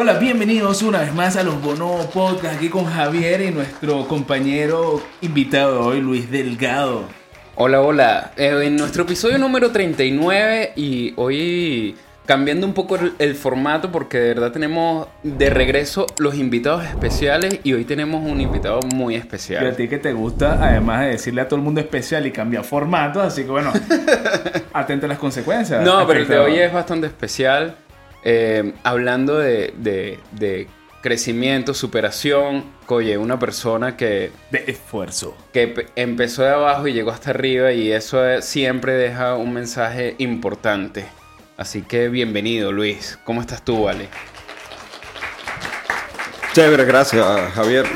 Hola, bienvenidos una vez más a los Bono Podcast aquí con Javier y nuestro compañero invitado hoy, Luis Delgado. Hola, hola. Eh, en nuestro episodio número 39 y hoy cambiando un poco el, el formato porque de verdad tenemos de regreso los invitados especiales y hoy tenemos un invitado muy Y a especial. ti que te gusta, además de decirle a todo el mundo especial y cambiar formato, así que bueno, atento a las consecuencias. No, pero el de hoy es bastante especial. Eh, hablando de, de- de crecimiento, superación, oye, una persona que, De esfuerzo. que pe- empezó de abajo y llegó hasta arriba y eso siempre deja un mensaje importante. Así que bienvenido, Luis. ¿Cómo estás tú, Vale? Chévere, gracias, Javier.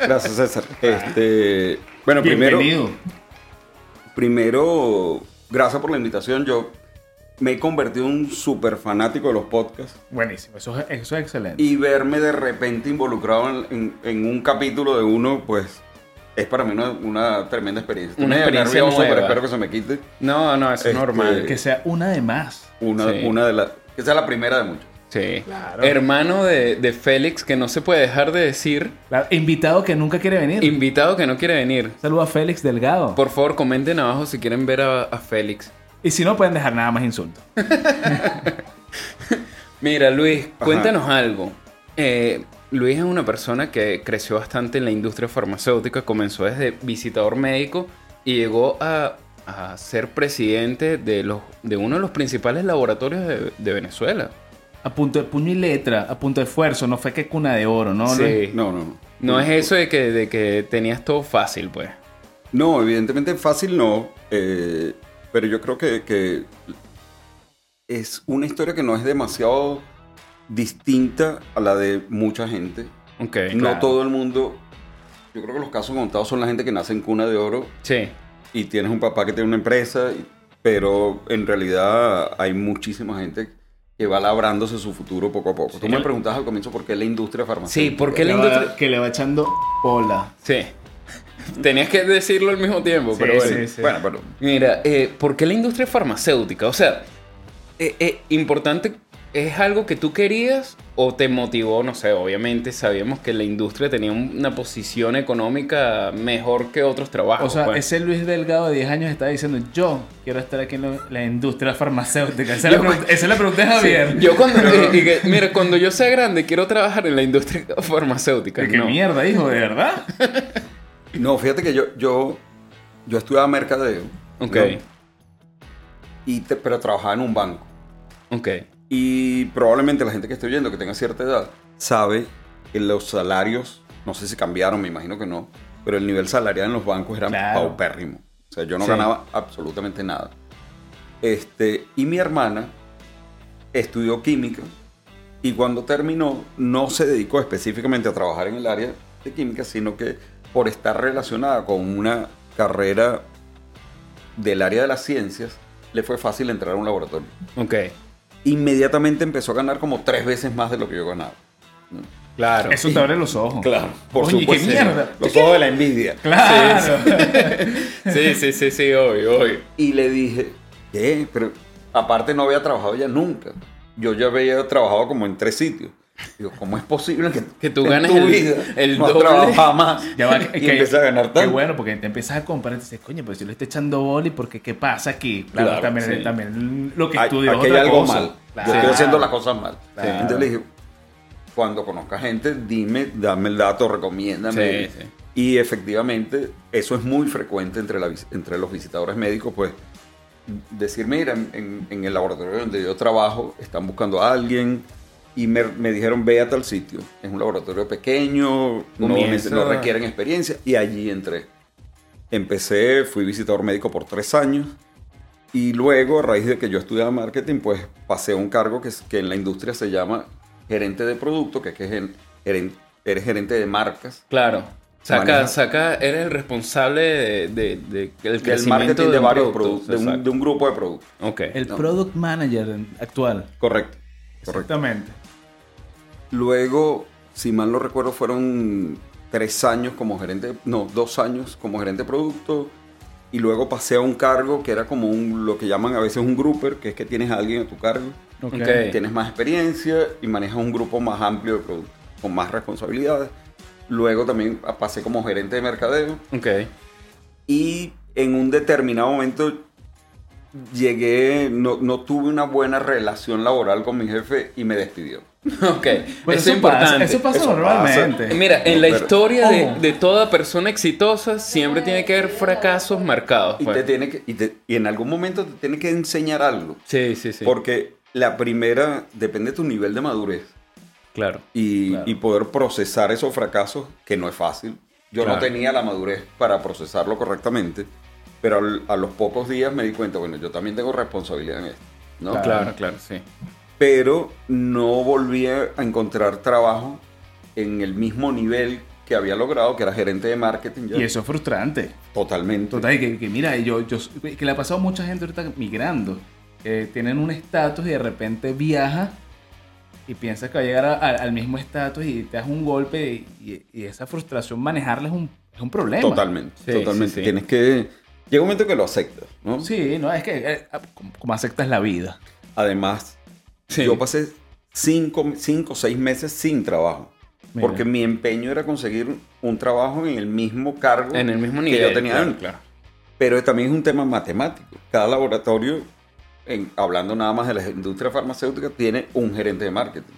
Gracias, César. Este, bueno, primero, Bienvenido. primero, gracias por la invitación. Yo me he convertido en un súper fanático de los podcasts Buenísimo, eso es, eso es excelente. y verme de repente involucrado en, en- en un capítulo de uno, pues es para mí una, una tremenda experiencia. Una experiencia nervioso, nueva. pero espero que se me quite. No, no, eso es Este, normal. que sea una de más. Una, Sí. una de las, que sea la primera de muchas. Sí. Claro. Hermano de, de Félix, que no se puede dejar de decir. Invitado que nunca quiere venir. Invitado que no quiere venir. Saludo a Félix Delgado. Por favor, comenten abajo si quieren ver a, a Félix. Y si no, pueden dejar nada más insultos. Mira, Luis, Ajá. cuéntanos algo. Eh, Luis es una persona que creció bastante en la industria farmacéutica, comenzó desde visitador médico y llegó a, a ser presidente de, los, de uno de los principales laboratorios de, de Venezuela. A punto de puño y letra, a punto de esfuerzo, no fue que cuna de oro, ¿no? Sí. No, no, no. No es eso de que, de que tenías todo fácil, pues. No, evidentemente fácil no, eh, pero yo creo que, que es una historia que no es demasiado distinta a la de mucha gente. Ok. no claro. todo el mundo, yo creo que los casos contados son la gente que nace en cuna de oro Sí. y tienes un papá que tiene una empresa, pero en realidad hay muchísima gente que va labrándose su futuro poco a poco. Tú me preguntabas al comienzo por qué la industria farmacéutica. Sí, ¿por qué la industria...? que le va echando bola. Sí. Tenías que decirlo al mismo tiempo, Sí, pero bueno. sí, sí. Bueno, pero Mira, eh, ¿por qué la industria farmacéutica? O sea, eh, eh, importante, ¿es algo que tú querías o te motivó? No sé, obviamente sabíamos que la industria tenía un- una posición económica mejor que otros trabajos. O sea, pues. ese Luis Delgado de 10 años está diciendo, yo quiero estar aquí en lo- la industria farmacéutica. Esa, es la Yo- pregunta- esa es la pregunta de Javier. Yo cuando, mira, cuando yo sea grande quiero trabajar en la industria farmacéutica. ¿Qué no. mierda, hijo? ¿De verdad? no, fíjate que yo, yo, yo estudiaba mercadeo. Ok, ¿no? Y te- pero trabajaba en un banco. ok. Y probablemente la gente que esté oyendo, que tenga cierta edad, sabe que los salarios, no sé si cambiaron, me imagino que no, pero el nivel salarial en los bancos era Claro. paupérrimo. O sea, yo no Sí. ganaba absolutamente nada. Este, y mi hermana estudió química y cuando terminó no se dedicó específicamente a trabajar en el área de química, sino que por estar relacionada con una carrera del área de las ciencias, le fue fácil entrar a un laboratorio Ok, inmediatamente empezó a ganar como tres veces más de lo que yo ganaba. claro. Eso te abre los ojos. Claro, por Oye, supuesto. qué mierda. Los ojos de la envidia. Claro. Sí, sí, sí, sí, obvio, obvio. Y le dije, ¿qué? Pero aparte no había trabajado ya nunca. Yo ya había trabajado como en tres sitios. Digo, ¿cómo es posible que, Que tú ganes tu el- vida el no doble? más? Ya va, y empecé a ganar Qué tanto. bueno, porque te empiezas a comparar y dices, coño, pues si le estoy echando boli, porque ¿qué pasa aquí? Claro, Claro, también, sí. también lo que Hay- estudio es aquí hay algo cosa. mal. Claro. Yo estoy haciendo las cosas mal. Claro. Entonces le dije, cuando conozca gente, dime, dame el dato, recomiéndame. Sí, sí. Y efectivamente, eso es muy frecuente entre, la entre los visitadores médicos, pues decir, mira, en- en el laboratorio donde yo trabajo, están buscando a alguien y me, me dijeron, ve a tal sitio. Es un laboratorio pequeño, no, Comienza- no requieren experiencia, y allí entré. Empecé, fui visitador médico por tres años. Y luego, a raíz de que yo estudiaba marketing, pues pasé a un cargo que, es- que en la industria se llama gerente de producto, que es que geren- eres gerente de marcas. Claro. Saca, Maneja- saca, eres el responsable de, de- de- del Del crecimiento marketing de, un varios producto. productos, de un, de un grupo de productos. Ok. El No. product manager actual. Correcto. Correcto. Exactamente. Luego, si mal no recuerdo, fueron tres años como gerente, no, dos años como gerente de producto. y luego pasé a un cargo que era como un, lo que llaman a veces un grouper, que es que tienes a alguien a tu cargo, Ok. Ok. tienes más experiencia y manejas un grupo más amplio de productos, con más responsabilidades. Luego también pasé como gerente de mercadeo Ok. y en un determinado momento llegué, no, no tuve una buena relación laboral con mi jefe y me despidió. Ok. Pues eso es pasa, importante. eso pasa Eso normalmente. pasa. Mira, en la Pero- historia de, de toda persona exitosa siempre tiene que haber fracasos marcados. Y, pues. te tiene que, y, te- y en algún momento te tiene que enseñar algo. Sí, sí, sí. Porque la primera depende de tu nivel de madurez Claro. y, Claro. y poder procesar esos fracasos, que no es fácil. Yo Claro. no tenía la madurez para procesarlo correctamente, pero al- a los pocos días me di cuenta, bueno, yo también tengo responsabilidad en esto. ¿no? Claro. Claro, claro, sí. Pero no volví a encontrar trabajo en el mismo nivel que había logrado, que era gerente de marketing. ya. Y eso es frustrante. Totalmente. Total, y que, que mira, yo, yo, que le ha pasado a mucha gente ahorita migrando. que tienen un estatus y de repente viaja y piensas que va a llegar a- a- al mismo estatus y te das un golpe y, y- y esa frustración manejarla es un, es un problema. Totalmente, Sí, totalmente. sí, sí. Tienes que... Llega un momento que lo aceptas, ¿no? Sí, no, es que eh, como, aceptas la vida. Además, Sí. yo pasé cinco, cinco o seis meses sin trabajo. Mira. Porque mi empeño era conseguir un trabajo en el mismo cargo En el mismo que nivel. yo tenía claro. Pero también es un tema matemático. Cada laboratorio, en- hablando nada más de la industria farmacéutica, tiene un gerente de marketing.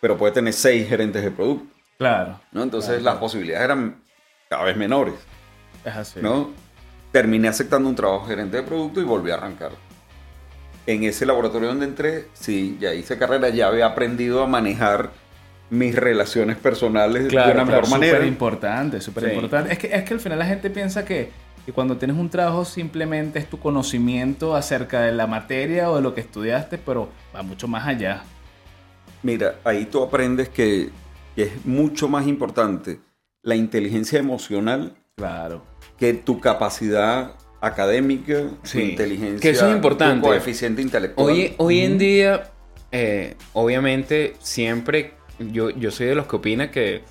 Pero puede tener seis gerentes de producto. Claro, ¿no? Entonces Claro, las posibilidades eran cada vez menores. es así. ¿no? Terminé aceptando un trabajo gerente de producto y volví a arrancar. En ese laboratorio donde entré, sí, ya hice carrera, ya había aprendido a manejar mis relaciones personales Claro, de una claro, mejor manera. Súper importante, súper Sí. importante. Es que, es que al final la gente piensa que, que cuando tienes un trabajo simplemente es tu conocimiento acerca de la materia o de lo que estudiaste, pero va mucho más allá. Mira, ahí tú aprendes que, que es mucho más importante la inteligencia emocional Claro. Que tu capacidad académica, tu inteligencia, que eso es importante. tu coeficiente intelectual. Hoy, hoy en día, eh, obviamente, siempre yo, yo soy de los que opina que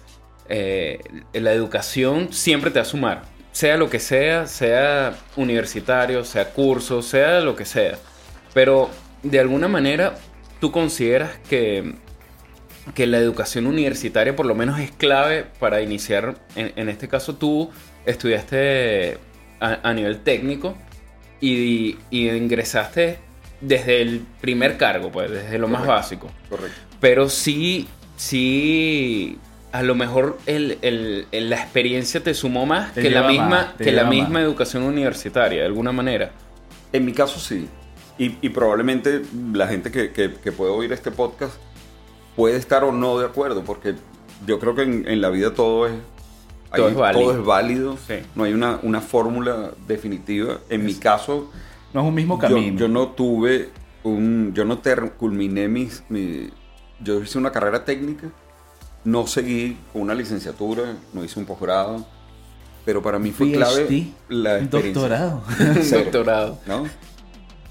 eh, la educación siempre te va a sumar. Sea lo que sea, sea universitario, sea curso, sea lo que sea. Pero de alguna manera, tú consideras que, que la educación universitaria por lo menos es clave para iniciar, en, en este caso tú estudiaste a, a nivel técnico y, y ingresaste desde el primer cargo, pues desde lo más básico. Correcto. Pero sí, sí, a lo mejor el- el- el- la experiencia te sumó más Te que la misma, más, que la misma más. educación universitaria, de alguna manera. En mi caso sí. Y, y probablemente la gente que, que- que puede oír este podcast puede estar o no de acuerdo, porque yo creo que en, en la vida todo es, Todo es válido. todo es válido. Sí. No hay una, una fórmula definitiva. En mi caso, No es un mismo yo, camino. yo no tuve un... Yo no ter- culminé mis... mi- yo hice una carrera técnica, no seguí con una licenciatura, no hice un posgrado, pero para mí fue clave PhD, la experiencia. Doctorado. Cero. doctorado. ¿no?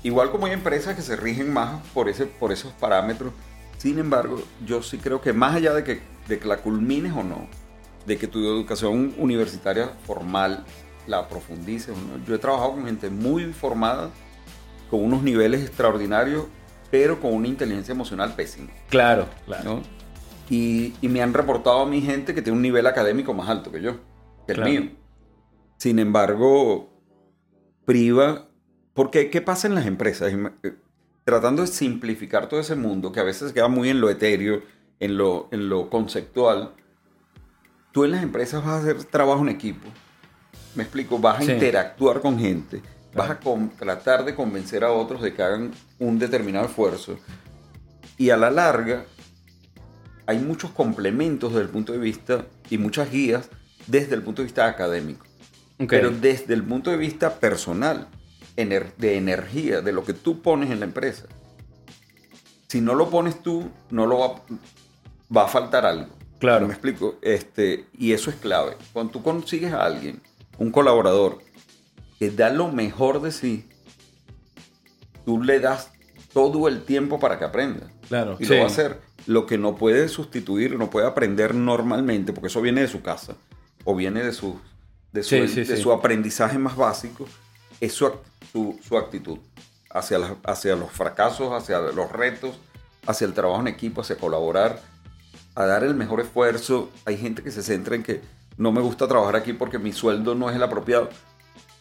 Igual como hay empresas que se rigen más por, ese, por esos parámetros, sin embargo, yo sí creo que más allá de que, de que la culmines o no, de que tu educación universitaria formal la profundices yo he trabajado con gente muy formada, con unos niveles extraordinarios, pero con una inteligencia emocional pésima. Claro. ¿no? Y, y me han reportado a mi gente que tiene un nivel académico más alto que yo, que Claro. el mío. Sin embargo, priva, porque ¿qué pasa en las empresas? Eh, Tratando de simplificar todo ese mundo, que a veces queda muy en lo etéreo, en lo, en lo conceptual, tú en las empresas vas a hacer trabajo en equipo. Me explico, vas a Sí. interactuar con gente, vas a tratar de convencer a otros de que hagan un determinado esfuerzo. Y a la larga, hay muchos complementos desde el punto de vista y muchas guías desde el punto de vista académico. Pero desde el punto de vista personal, ener- de energía, de lo que tú pones en la empresa. Si no lo pones tú, no lo va, va a faltar algo. Claro. ¿Me explico? Este, y eso es clave. Cuando tú consigues a alguien, un colaborador, que da lo mejor de sí, tú le das todo el tiempo para que aprenda. Claro. Y Sí. lo va a hacer. Lo que no puede sustituir, no puede aprender normalmente, porque eso viene de su casa o viene de su, de su, Sí, sí, de su aprendizaje más básico, es su, su- su actitud hacia, las- hacia los fracasos, hacia los retos, hacia el trabajo en equipo, hacia colaborar, a dar el mejor esfuerzo. Hay gente que se centra en que no me gusta trabajar aquí porque mi sueldo no es el apropiado,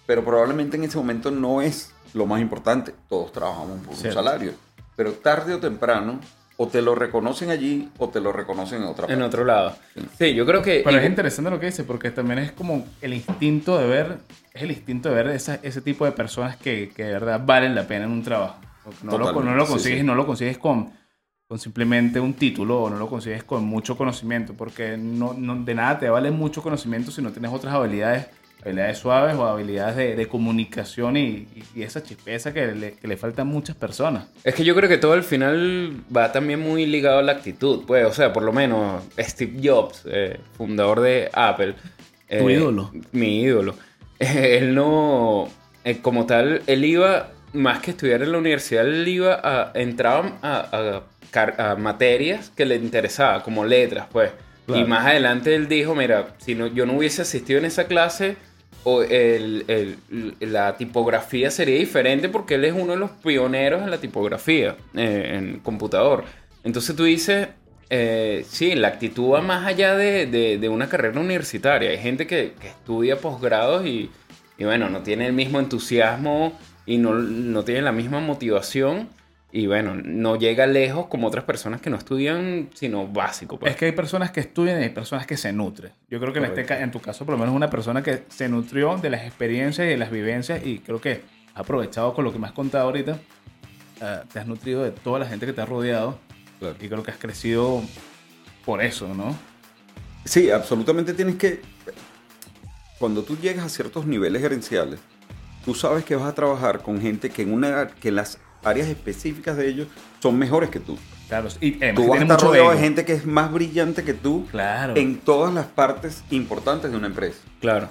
pero probablemente en ese momento no es lo más importante. Todos trabajamos por un Cierto. salario, pero tarde o temprano o te lo reconocen allí o te lo reconocen en otra En parte. otro lado. Sí, yo creo que... Pero y- es interesante lo que dice, porque también es como el instinto de ver, es el instinto de ver esa- ese tipo de personas que, que de verdad valen la pena en un trabajo. No, lo, no lo sí, consigues, sí. no lo consigues con, con simplemente un título o no lo consigues con mucho conocimiento, porque no, no- de nada te vale mucho conocimiento si no tienes otras habilidades, habilidades suaves o habilidades de, de comunicación y, y- y esa chispeza que le, que le falta a muchas personas. Es que yo creo que todo al final va también muy ligado a la actitud, pues, o sea, por lo menos Steve Jobs, eh, fundador de Apple. Tu eh, ídolo. Mi ídolo. él no, eh, como tal, él iba, más que estudiar en la universidad, él iba a, entraba a, a car- a materias que le interesaba, como letras, pues. Claro. Y más adelante él dijo, mira, si no, yo no hubiese asistido en esa clase, o el- el- la tipografía sería diferente porque él es uno de los pioneros en la tipografía eh, en computador. Entonces tú dices, eh, sí, la actitud va más allá de, de- de una carrera universitaria. Hay gente que, que estudia posgrados y, y bueno, no tiene el mismo entusiasmo y no, no tiene la misma motivación. Y bueno, no llega lejos como otras personas que no estudian, sino básico. pues. Es que hay personas que estudian y hay personas que se nutren. Yo creo que en, este, en tu caso, por lo menos una persona que se nutrió de las experiencias y de las vivencias y creo que ha aprovechado con lo que me has contado ahorita. eh, te has nutrido de toda la gente que te ha rodeado Claro. y creo que has crecido por eso, ¿no? Sí, absolutamente tienes que... Cuando tú llegas a ciertos niveles gerenciales, tú sabes que vas a trabajar con gente que en, una, que las áreas específicas de ellos son mejores que tú. Claro, y además Tú vas a estar rodeado de gente que es más brillante que tú Claro. en todas las partes importantes de una empresa. Claro.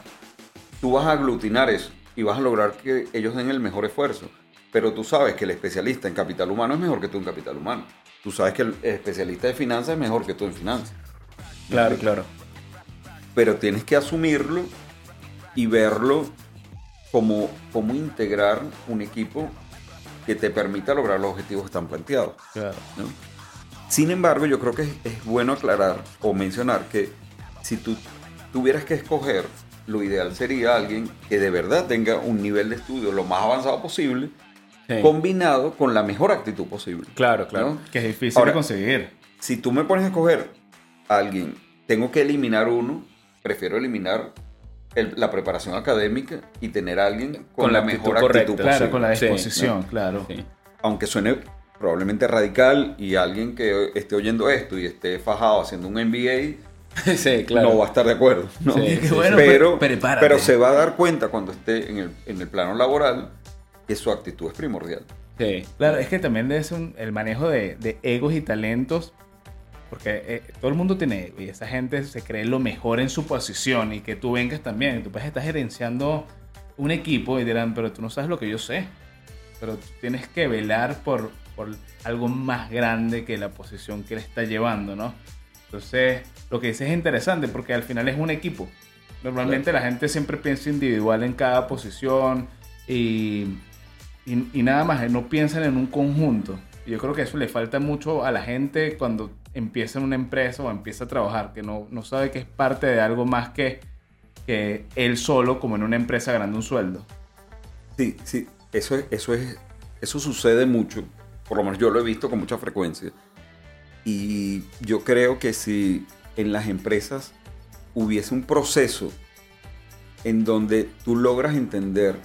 Tú vas a aglutinar eso y vas a lograr que ellos den el mejor esfuerzo. Pero tú sabes que el especialista en capital humano es mejor que tú en capital humano. Tú sabes que el especialista de finanzas es mejor que tú en finanzas. Claro, claro. pero tienes que asumirlo y verlo como, como integrar un equipo que te permita lograr los objetivos que están planteados. Claro. ¿no? Sin embargo, yo creo que es, es bueno aclarar o mencionar que si tú tuvieras que escoger, lo ideal sería alguien que de verdad tenga un nivel de estudio lo más avanzado posible, Sí. combinado con la mejor actitud posible. Claro, claro. ¿no? Que es difícil Ahora- de conseguir. Si tú me pones a escoger a alguien, tengo que eliminar uno, prefiero eliminar el- la preparación académica y tener a alguien con, Con la, la actitud mejor correcta. actitud Claro, posible. con la Sí, disposición, claro. Sí. Aunque suene probablemente radical y alguien que esté oyendo esto y esté fajado haciendo un MBA, sí, claro. no va a estar de acuerdo. ¿no? Sí, sí, bueno, pero, prepárate. pero se va a dar cuenta cuando esté en el, en el plano laboral que su actitud es primordial. Sí. Claro, es que también un- el manejo de, de egos y talentos, porque eh, todo el mundo tiene ego y esa gente se cree lo mejor en su posición y que tú vengas también, tú puedes estar gerenciando un equipo y dirán, pero tú no sabes lo que yo sé, pero tú tienes que velar por, por algo más grande que la posición que él está llevando, ¿no? Entonces, lo que dices es interesante porque al final es un equipo. Normalmente la gente siempre piensa individual en cada posición y y, y nada más, no piensan en un conjunto. Y yo creo que eso le falta mucho a la gente cuando empieza en una empresa o empieza a trabajar, que no, no sabe que es parte de algo más que, que él solo, como en una empresa ganando un sueldo. Sí, sí, eso es, eso es, eso sucede mucho. Por lo menos yo lo he visto con mucha frecuencia. Y yo creo que si en las empresas hubiese un proceso en donde tú logras entender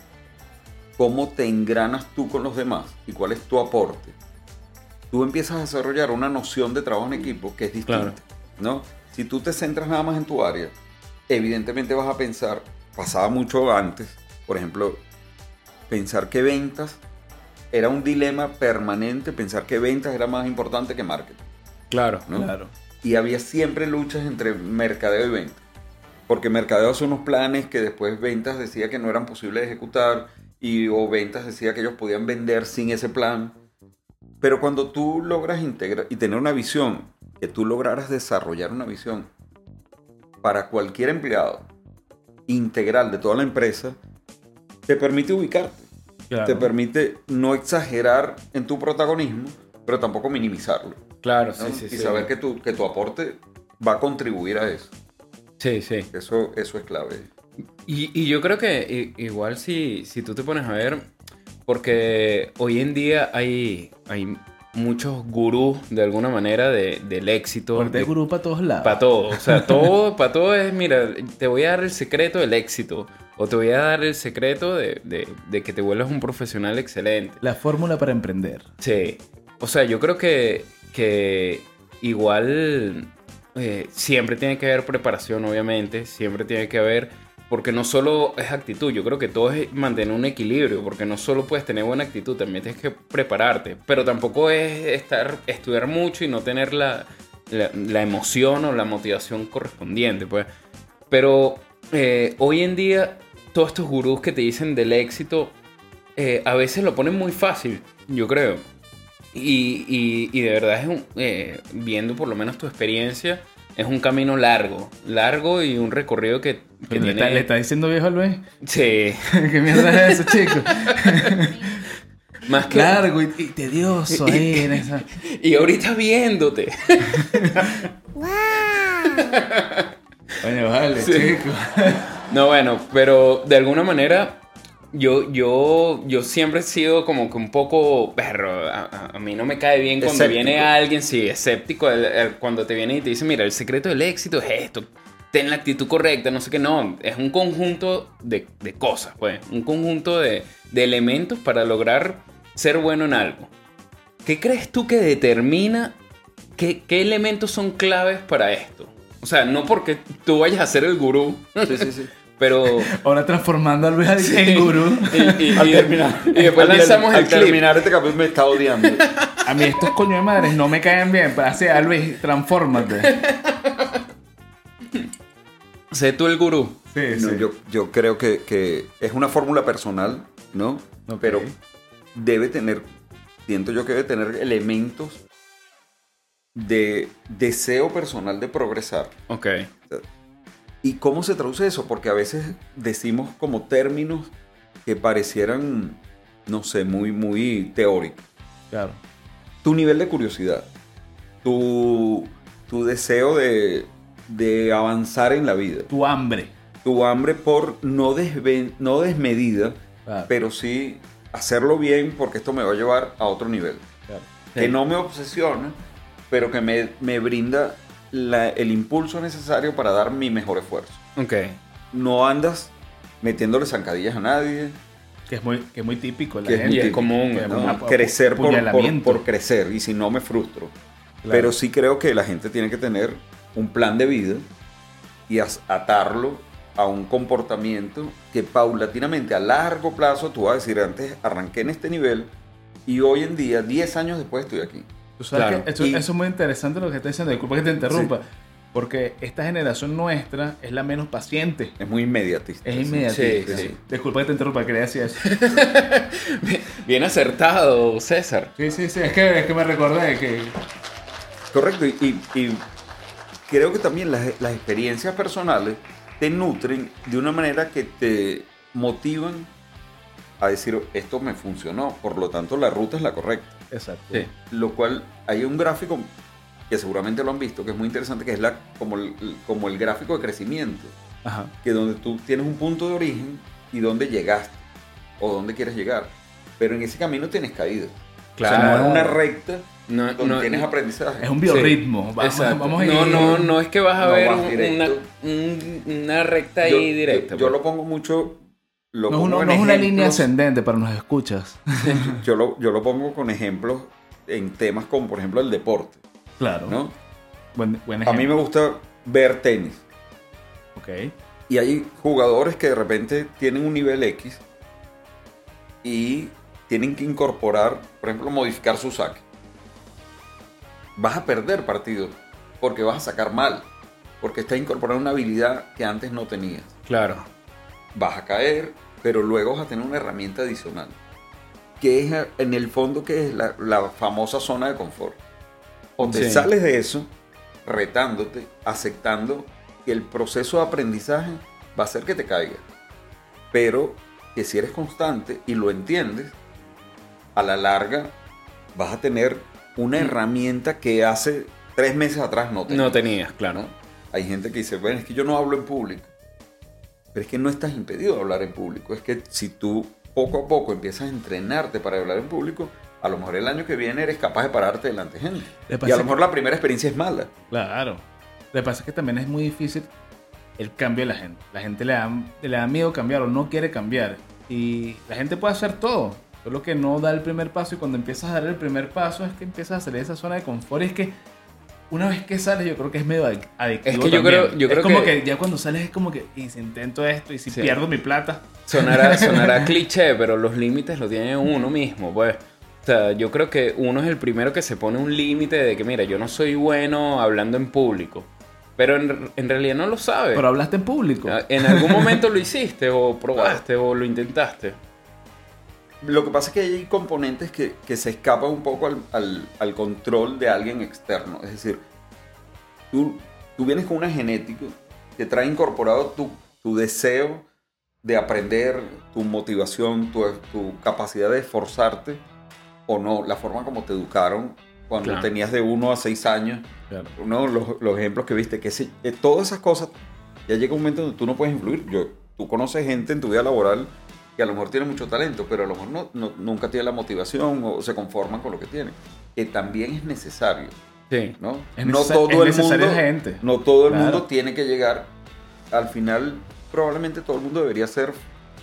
cómo te engranas tú con los demás y cuál es tu aporte, tú empiezas a desarrollar una noción de trabajo en equipo que es distinta. Claro. ¿no? Si tú te centras nada más en tu área, evidentemente vas a pensar, pasaba mucho antes, por ejemplo, pensar que ventas era un dilema permanente, pensar que ventas era más importante que marketing. Claro. ¿no? Claro. Y había siempre luchas entre mercadeo y venta. Porque mercadeo hace unos planes que después ventas decía que no eran posibles de ejecutar y o ventas decía que ellos podían vender sin ese plan. Pero cuando tú logras integrar y tener una visión, que tú lograras desarrollar una visión para cualquier empleado integral de toda la empresa, te permite ubicarte. Claro. Te permite no exagerar en tu protagonismo, pero tampoco minimizarlo. Claro, ¿no? sí, sí, y sí. saber que tu, que tu aporte va a contribuir a eso. Sí, sí. Eso, eso es clave. Y, y yo creo que igual si, si tú te pones a ver, porque hoy en día hay, hay muchos gurús de alguna manera de- del éxito. Porque de- hay grupo a todos lados. Para todo, o sea, todo, para todo es, mira, te voy a dar el secreto del éxito. O te voy a dar el secreto de, de- de que te vuelvas un profesional excelente. La fórmula para emprender. Sí. O sea, yo creo que, que igual eh, siempre tiene que haber preparación, obviamente. Siempre tiene que haber. Porque no solo es actitud, yo creo que todo es mantener un equilibrio, porque no solo puedes tener buena actitud, también tienes que prepararte, pero tampoco es estar, estudiar mucho y no tener la, la, emoción o la motivación correspondiente, pues. Pero eh, hoy en día, todos estos gurús que te dicen del éxito, eh, a veces lo ponen muy fácil, yo creo. Y, y- de verdad es eh, viendo por lo menos tu experiencia, es un camino largo, largo y un recorrido que, que ¿Le, tiene... está, le está diciendo viejo al Luis? Sí, ¿Qué mierda es eso, chico? más que... Largo y, y tedioso ahí en esa... Y ahorita viéndote. Coño, vale, Sí. chico. No, bueno, pero de alguna manera yo, yo, yo siempre he sido como que un poco, perro, a, mí no me cae bien cuando Escéptico. viene alguien, sí, escéptico, el- el- cuando te viene y te dice, mira, el secreto del éxito es esto, ten la actitud correcta, no sé qué, no, es un conjunto de, de cosas, pues, un conjunto de, de elementos para lograr ser bueno en algo. ¿Qué crees tú que determina qué, qué elementos son claves para esto? O sea, no porque tú vayas a ser el gurú, Sí, sí, sí. pero... Ahora transformando a Luis en gurú. Y, y- Al y- terminar, y después al- lanzamos al el clip. terminar este capítulo me está odiando. A mí estos coño de madres no me caen bien. Pero así, a Luis, transfórmate. Sé tú el gurú. Sí, No, sí. yo, yo creo que, que es una fórmula personal, ¿no? Ok. Pero debe tener, siento yo que debe tener elementos de deseo personal de progresar. Ok. ¿Y cómo se traduce eso? Porque a veces decimos como términos que parecieran, no sé, muy, muy teóricos. Claro. Tu nivel de curiosidad, tu, tu deseo de, de avanzar en la vida, Tu hambre. tu hambre por no, desve- no desmedida, Claro. pero sí hacerlo bien porque esto me va a llevar a otro nivel. claro. Que no me obsesiona, pero que me, me brinda la- el impulso necesario para dar mi mejor esfuerzo. Ok. No andas metiéndole zancadillas a nadie, Que es muy, que es muy típico. La Que es gente. Es común, que ¿no? crecer por, por, crecer y si no me frustro. Claro. Pero sí creo que la gente tiene que tener un plan de vida y atarlo a un comportamiento que paulatinamente a largo plazo tú vas a decir antes arranqué en este nivel y hoy en día 10 años después estoy aquí. Tú sabes Claro. que eso, Y- eso es muy interesante lo que estás diciendo. Disculpa que te interrumpa. Porque esta generación nuestra es la menos paciente. Es muy inmediatista. Es inmediatista. Sí, sí. Disculpa que te interrumpa, quería decir eso. Bien acertado, César. Sí, sí, sí. Es que, es que me recordé que. Correcto, y, y- y creo que también las, las experiencias personales te nutren de una manera que te motivan a decir, esto me funcionó, por lo tanto la ruta es la correcta. Exacto. Sí. Lo cual hay un gráfico que seguramente lo han visto, que es muy interesante, que es la, como, el, como el gráfico de crecimiento, Ajá. que donde tú tienes un punto de origen y dónde llegaste o dónde quieres llegar. Pero en ese camino tienes caídas. Claro. O sea, no es una recta No, donde no- tienes aprendizaje. Es un biorritmo. Vamos, Exacto. vamos a no, ir- no, no es que vas a No ver vas una, una recta yo, ahí directa. Yo, yo pues. lo pongo mucho. Lo No es, pongo una- en no es una línea ascendente para los escuchas. Yo lo, yo lo pongo con ejemplos en temas como, por ejemplo, el deporte. Claro. ¿no? Buen, buen A mí me gusta ver tenis. Ok. Y hay jugadores que de repente tienen un nivel X y tienen que incorporar, por ejemplo, modificar su saque. Vas a perder partidos porque vas a sacar mal. Porque estás incorporando una habilidad que antes no tenías. Claro. Vas a caer, pero luego vas a tener una herramienta adicional. Que es en el fondo que es la, la famosa zona de confort. O te Sí. sales de eso retándote, aceptando que el proceso de aprendizaje va a hacer que te caigas, pero que si eres constante y lo entiendes, a la larga vas a tener una herramienta que hace tres meses atrás no tenías. No tenías, claro. ¿no? Hay gente que dice, bueno, es que yo no hablo en público. Pero es que no estás impedido de hablar en público. Es que si tú poco a poco empiezas a entrenarte para hablar en público, a lo mejor el año que viene eres capaz de pararte delante de gente. Y a lo que- mejor la primera experiencia es mala. Claro. Lo que pasa es que también es muy difícil el cambio de la gente. La gente le da, le da miedo cambiar o no quiere cambiar. Y la gente puede hacer todo. Solo que no da el primer paso y cuando empiezas a dar el primer paso es que empiezas a salir de esa zona de confort. Y es que una vez que sales yo creo que es medio adic- adictivo Es que yo también. creo- yo es creo como que- que... ya cuando sales es como que, y si intento esto, y si Sí. pierdo mi plata. Sonará, sonará cliché, pero los límites los tiene uno mismo, pues. O sea, yo creo que uno es el primero que se pone un límite de que, mira, yo no soy bueno hablando en público. Pero en, en realidad no lo sabe. Pero hablaste en público. En algún momento lo hiciste, o probaste, o lo intentaste. Lo que pasa es que hay componentes que, que se escapan un poco al, al- al control de alguien externo. Es decir, tú, tú vienes con una genética que trae incorporado tu, tu deseo de aprender, tu motivación, tu, tu capacidad de esforzarte o no, la forma como te educaron cuando Claro. tenías de 1 a 6 años. Claro. Uno de los, los ejemplos que viste, que se- eh, todas esas cosas, ya llega un momento donde tú no puedes influir. Yo, tú conoces gente en tu vida laboral que a lo mejor tiene mucho talento, pero a lo mejor no, no- nunca tiene la motivación o se conforman con lo que tiene. Que también es necesario, Sí. ¿no? Es no todo es el mundo, gente. no todo el Claro. mundo tiene que llegar. Al final, probablemente todo el mundo debería ser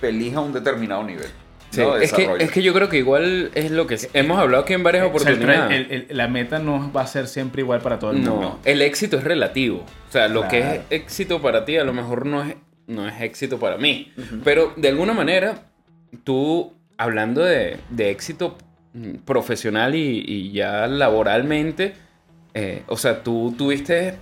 feliz a un determinado nivel. Sí, ¿no? de es, que, es que yo creo que igual es lo que hemos hablado aquí en varias O sea, el oportunidades. el- el- la meta no va a ser siempre igual para todo el mundo. No, el éxito es relativo. O sea, lo que Claro. es éxito para ti a lo mejor no es, no es éxito para mí. Pero de alguna manera, tú, hablando de, de éxito profesional y, y ya laboralmente, eh, o sea, tú tuviste,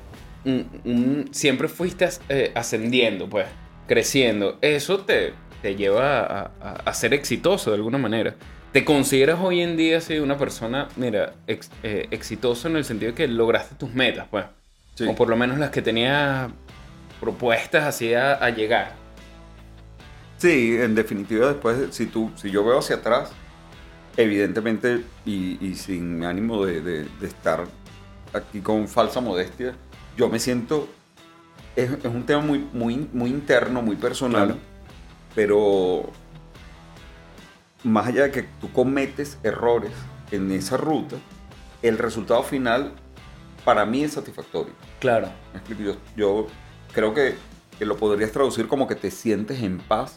un- un- siempre fuiste as- eh, ascendiendo, pues, creciendo. Eso te, te lleva a, a- a ser exitoso de alguna manera. ¿Te consideras hoy en día así una persona, mira, ex- eh, exitoso en el sentido de que lograste tus metas, pues? Sí. O por lo menos las que tenías propuestas así a, a llegar. Sí, en definitiva, después, si, tú, si yo veo hacia atrás, evidentemente, y, y sin ánimo de, de- de estar aquí con falsa modestia, yo me siento, es, es un tema muy, muy, muy interno, muy personal, Claro. pero más allá de que tú cometes errores en esa ruta, el resultado final para mí es satisfactorio. Claro. Yo creo que, que lo podrías traducir como que te sientes en paz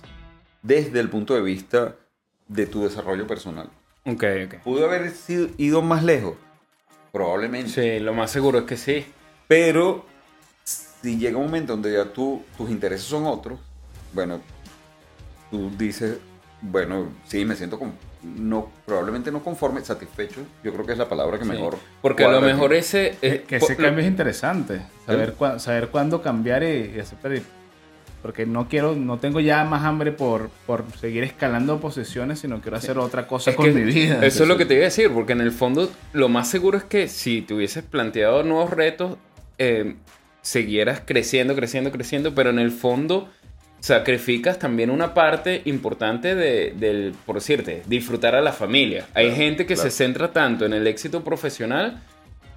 desde el punto de vista de tu desarrollo personal. Ok, ok. ¿Pudo haber sido- ido más lejos? Probablemente. Sí, lo más seguro es que sí. Pero si llega un momento donde ya tú, tus intereses son otros, bueno, tú dices, bueno, sí, me siento con, no, probablemente no conforme, satisfecho, yo creo que es la palabra que Sí. mejor. Porque a lo mejor aquí. ese... que ese cambio es interesante. Saber, ¿Eh? cua- saber cuándo cambiar y, y aceptar. y- Porque no quiero, no tengo ya más hambre por, por seguir escalando posiciones, sino quiero hacer otra cosa Es con que mi vida. Eso es lo que te iba a decir, porque en el fondo lo más seguro es que si te hubieses planteado nuevos retos, eh, siguieras creciendo, creciendo, creciendo, pero en el fondo sacrificas también una parte importante de, del, por decirte, disfrutar a la familia. Hay gente que claro. se centra tanto en el éxito profesional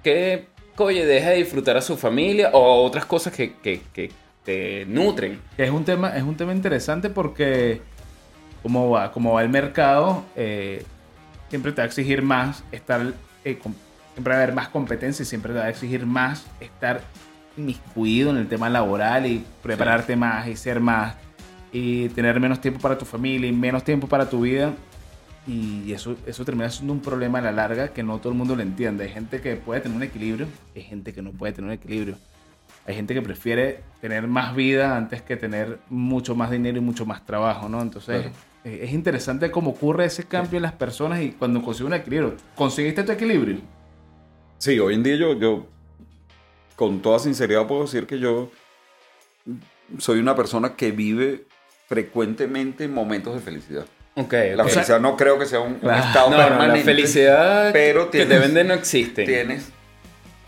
que, oye, deja de disfrutar a su familia o otras cosas que, que, que te nutren. Es un tema, es un tema interesante porque como va, como va el mercado, eh, siempre te va a exigir más estar, eh, siempre va a haber más competencia y siempre te va a exigir más estar inmiscuido en el tema laboral y prepararte más y ser más y tener menos tiempo para tu familia y menos tiempo para tu vida. Y eso, eso termina siendo un problema a la larga que no todo el mundo lo entiende. Hay gente que puede tener un equilibrio, hay gente que no puede tener un equilibrio. Hay gente que prefiere tener más vida antes que tener mucho más dinero y mucho más trabajo, ¿no? Entonces, Claro. eh, es interesante cómo ocurre ese cambio en las personas y cuando consigue un equilibrio. ¿Conseguiste tu equilibrio? Sí, hoy en día yo, yo, con toda sinceridad puedo decir que yo soy una persona que vive frecuentemente momentos de felicidad. Ok, La felicidad no creo que sea un, un Claro. estado No, no, permanente. la felicidad pero que te tienes- venden no existe. Tienes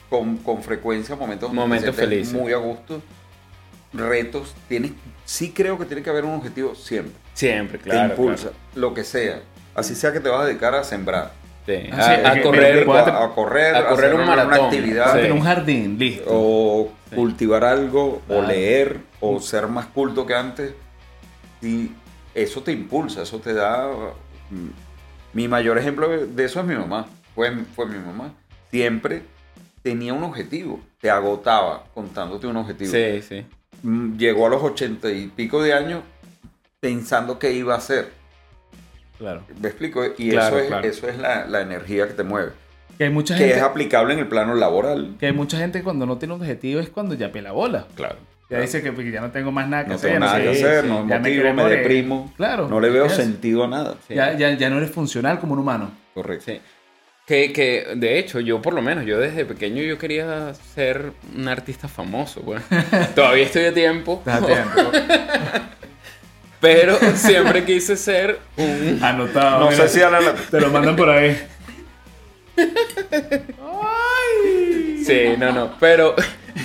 con, con frecuencia momentos, te Momentos felices. muy a gusto, retos. Tienes, sí creo que tiene que haber un objetivo siempre. Siempre, te claro. impulsa, lo que sea. Así sea que te vas a dedicar a sembrar. Sí, Ah, a, es a que correr. a, a correr, a correr hacer un maratón. actividad, Vas a Sí. un jardín, listo. o cultivar algo, o leer, o ser más culto que antes. Y eso te impulsa, eso te da... mm, Mi mayor ejemplo de eso es mi mamá. Fue, fue mi mamá. Siempre tenía un objetivo. Te agotaba contándote un objetivo. Sí, sí. Mm, Llegó a los ochenta y pico de años pensando qué iba a hacer. Claro. ¿Me explico? Y Claro, eso es, claro. eso es la, la energía que te mueve. Que hay mucha Que gente. es aplicable en el plano laboral. Que hay mucha gente que cuando no tiene un objetivo es cuando ya pela bola. Claro. Ya dice que pues, ya no tengo más nada que No hacer. tengo nada que hacer, sí, no me ya me motivo, me deprimo. Claro. No le veo sentido a nada. Sí. Ya, ya, ya no eres funcional como un humano. Correcto. Sí. Que, que, de hecho, yo por lo menos, yo desde pequeño yo quería ser un artista famoso, güey. Todavía estoy a tiempo, Estás a tiempo. pero siempre quise ser un... Anotado. No mira. sé si a la... Te lo mandan por ahí. Sí, no, no, pero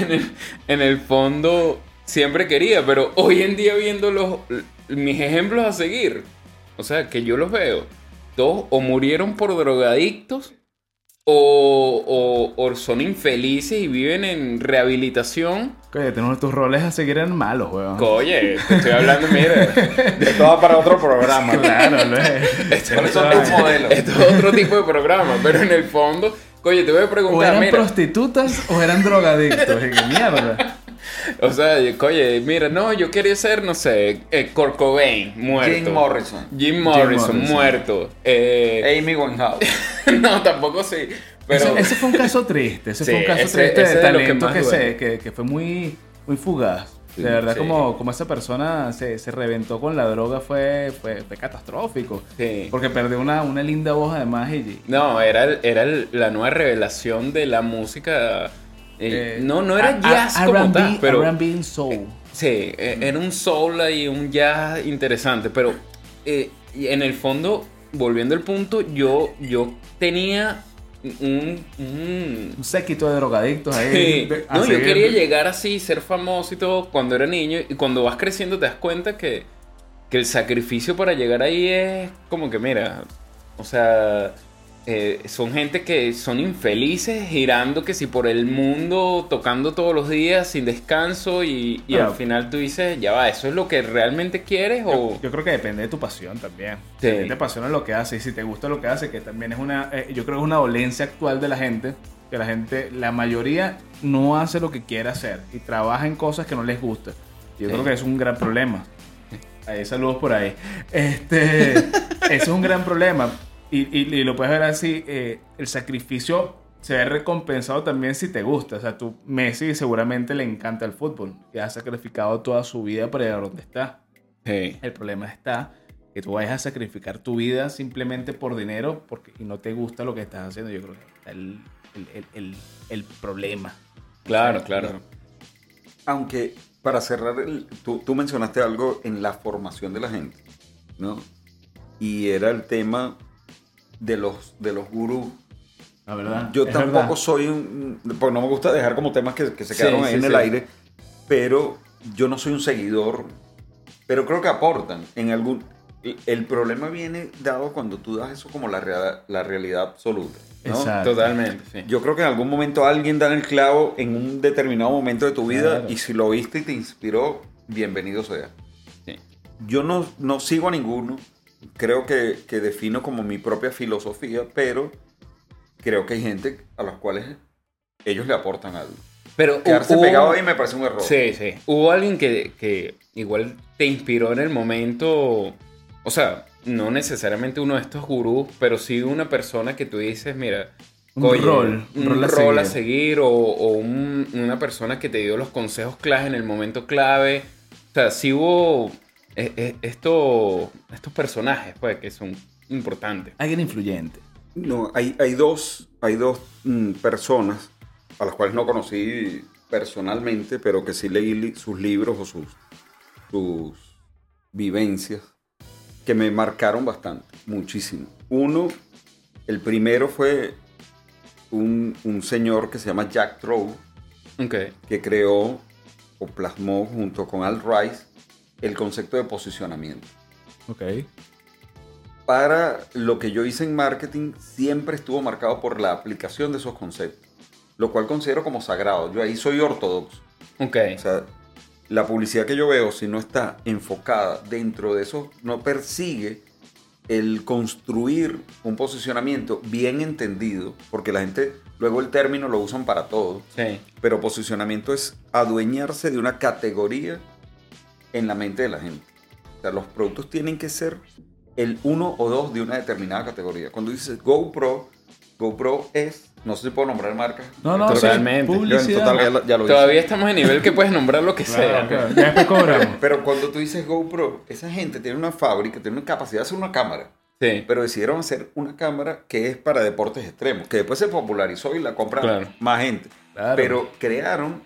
en el, en el fondo siempre quería, pero hoy en día viendo los, mis ejemplos a seguir, o sea, que yo los veo, todos o murieron por drogadictos o, o- o son infelices y viven en rehabilitación. Oye, tenemos tus roles a seguir en malos, weón. Oye, te estoy hablando, mira, Esto va para otro programa. Claro, lo es. ¿Cuáles son tus modelos? esto es otro tipo de programa, pero en el fondo, oye, te voy a O preguntar, eran mira, prostitutas o eran drogadictos. Y que mierda. O sea, oye, mira, no, yo quería ser, no sé, eh, Kurt Cobain, muerto. Jim Morrison. Jim Morrison, Morrison. muerto. Eh, Amy Winehouse. no, tampoco sí. Pero Ese, ese fue un caso triste. Ese Sí, fue un caso ese- triste ese de que talento que, duele. se, que, que fue muy, muy fugaz. Sí, de verdad, sí. como, como esa persona se, se reventó con la droga fue, fue, fue catastrófico. Sí. Porque perdió una, una linda voz además y, No, era, el- era el- la nueva revelación de la música. eh, Eh, no, no era a- jazz a- como tal, pero R&B and soul. sí, eh, era un soul y un jazz interesante, pero eh, en el fondo, volviendo al punto, yo, yo tenía un, un- Un séquito de drogadictos ahí. Sí. No, yo quería llegar así, ser famoso y todo cuando era niño. Y cuando vas creciendo te das cuenta que, que el sacrificio para llegar ahí es como que, mira, o sea, eh, son gente que son infelices girando que si por el mundo, tocando todos los días sin descanso y, y al final tú dices, ya va, ¿eso es lo que realmente quieres o...? Yo creo que depende de tu pasión también. Sí. Si te apasiona lo que haces y si te gusta lo que haces, que también es una, eh, yo creo que es una dolencia actual de la gente, que la gente, la mayoría no hace lo que quiere hacer y trabaja en cosas que no les gusta. Yo Sí. creo que es un gran problema. Ahí saludos por ahí. Este, eso es un gran problema. Y, y- y lo puedes ver así, eh, el sacrificio se ve recompensado también si te gusta. O sea, tú, Messi seguramente le encanta el fútbol y ha sacrificado toda su vida para llegar a donde está. Sí. El problema está que tú vayas a sacrificar tu vida simplemente por dinero porque y no te gusta lo que estás haciendo. Yo creo que está el, el, el, el- el problema. Claro, claro. Aunque para cerrar, el- tú, tú mencionaste algo en la formación de la gente, ¿no? Y era el tema de los, de los gurús. La verdad. Yo tampoco verdad. soy un... Porque no me gusta dejar como temas que, que se Sí, quedaron ahí sí, en el sí. aire, pero yo no soy un seguidor, pero creo que aportan en algún... el- problema viene dado cuando tú das eso como la, rea- la realidad absoluta. ¿no? Exacto. Totalmente, sí. Yo creo que en algún momento alguien da el clavo en un determinado momento de tu vida Claro. y si lo viste y te inspiró, bienvenido sea. Sí. Yo no, no sigo a ninguno, creo que, que defino como mi propia filosofía, pero creo que hay gente a las cuales ellos le aportan algo. Pero Quedarse hubo- pegado ahí me parece un error. Sí, sí. Hubo alguien que, que igual te inspiró en el momento. O sea, no necesariamente uno de estos gurús, pero sí una persona que tú dices, mira. Un oye, rol, un un rol a rol a seguir. seguir, o, o un- una persona que te dio los consejos clave en el momento clave. O sea, sí hubo esto, estos personajes, pues, que son importantes. Alguien influyente. No, hay, hay dos, hay dos mm, personas a las cuales no conocí personalmente, pero que sí leí li- sus libros o sus, sus vivencias, que me marcaron bastante, muchísimo. Uno, el primero fue un, un señor que se llama Jack Trow, que creó o plasmó junto con Al Rice el concepto de posicionamiento. Ok. Para lo que yo hice en marketing, siempre estuvo marcado por la aplicación de esos conceptos, lo cual considero como sagrado. Yo ahí soy ortodoxo. Ok. O sea, la publicidad que yo veo, si no está enfocada dentro de eso, no persigue el construir un posicionamiento bien entendido, porque la gente luego el término lo usan para todo, Sí. pero posicionamiento es adueñarse de una categoría en la mente de la gente. O sea, los productos tienen que ser el uno o dos de una determinada categoría. Cuando dices GoPro, GoPro es, no sé si puedo nombrar marcas. No, no, Totalmente. sí, Yo en publicidad. total ya, lo- ya lo hice. Todavía estamos en nivel que puedes nombrar lo que Claro, sea. claro. Ya después cobramos. Pero cuando tú dices GoPro, esa gente tiene una fábrica, tiene una capacidad de hacer una cámara. Sí. Pero decidieron hacer una cámara que es para deportes extremos, que después se popularizó y la compra Claro. más gente. Claro. Pero crearon,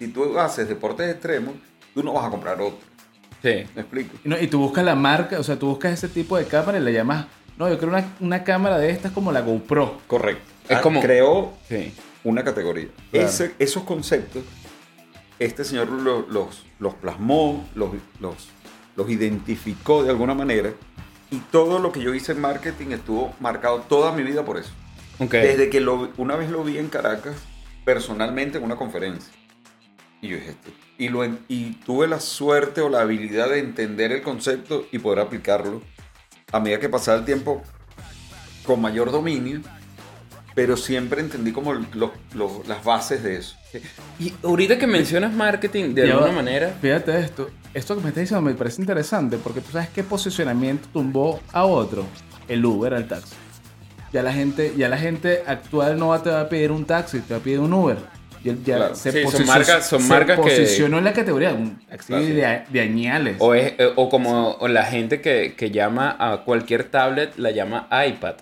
si tú haces deportes extremos, tú no vas a comprar otro. Sí. ¿Me explico? Y, no, y tú buscas la marca, o sea, tú buscas ese tipo de cámara y le llamas, no, yo quiero una, una cámara de estas como la GoPro. Correcto. Es Ah, como- Creó Sí. una categoría. Claro. Ese- esos conceptos, este señor lo- los, los plasmó, los, los, los identificó de alguna manera. Y todo lo que yo hice en marketing estuvo marcado toda mi vida por eso. Ok. Desde que lo, una vez lo vi en Caracas, personalmente en una conferencia. Y yo dije, este- y, lo, en- y tuve la suerte o la habilidad de entender el concepto y poder aplicarlo a medida que pasaba el tiempo con mayor dominio, pero siempre entendí como el- lo- lo- las bases de eso. Y ahorita que mencionas marketing de alguna manera. Fíjate esto, esto que me estás diciendo me parece interesante porque tú sabes qué posicionamiento tumbó a otro, el Uber al taxi. Ya la gente, ya la gente actual no va, te va a pedir un taxi, te va a pedir un Uber. Y él ya Claro. se, Sí, son marcas- son se marcas que- posicionó en la categoría Claro, de, de añales. O, es, eh, o como la gente que, que llama a cualquier tablet, la llama iPad.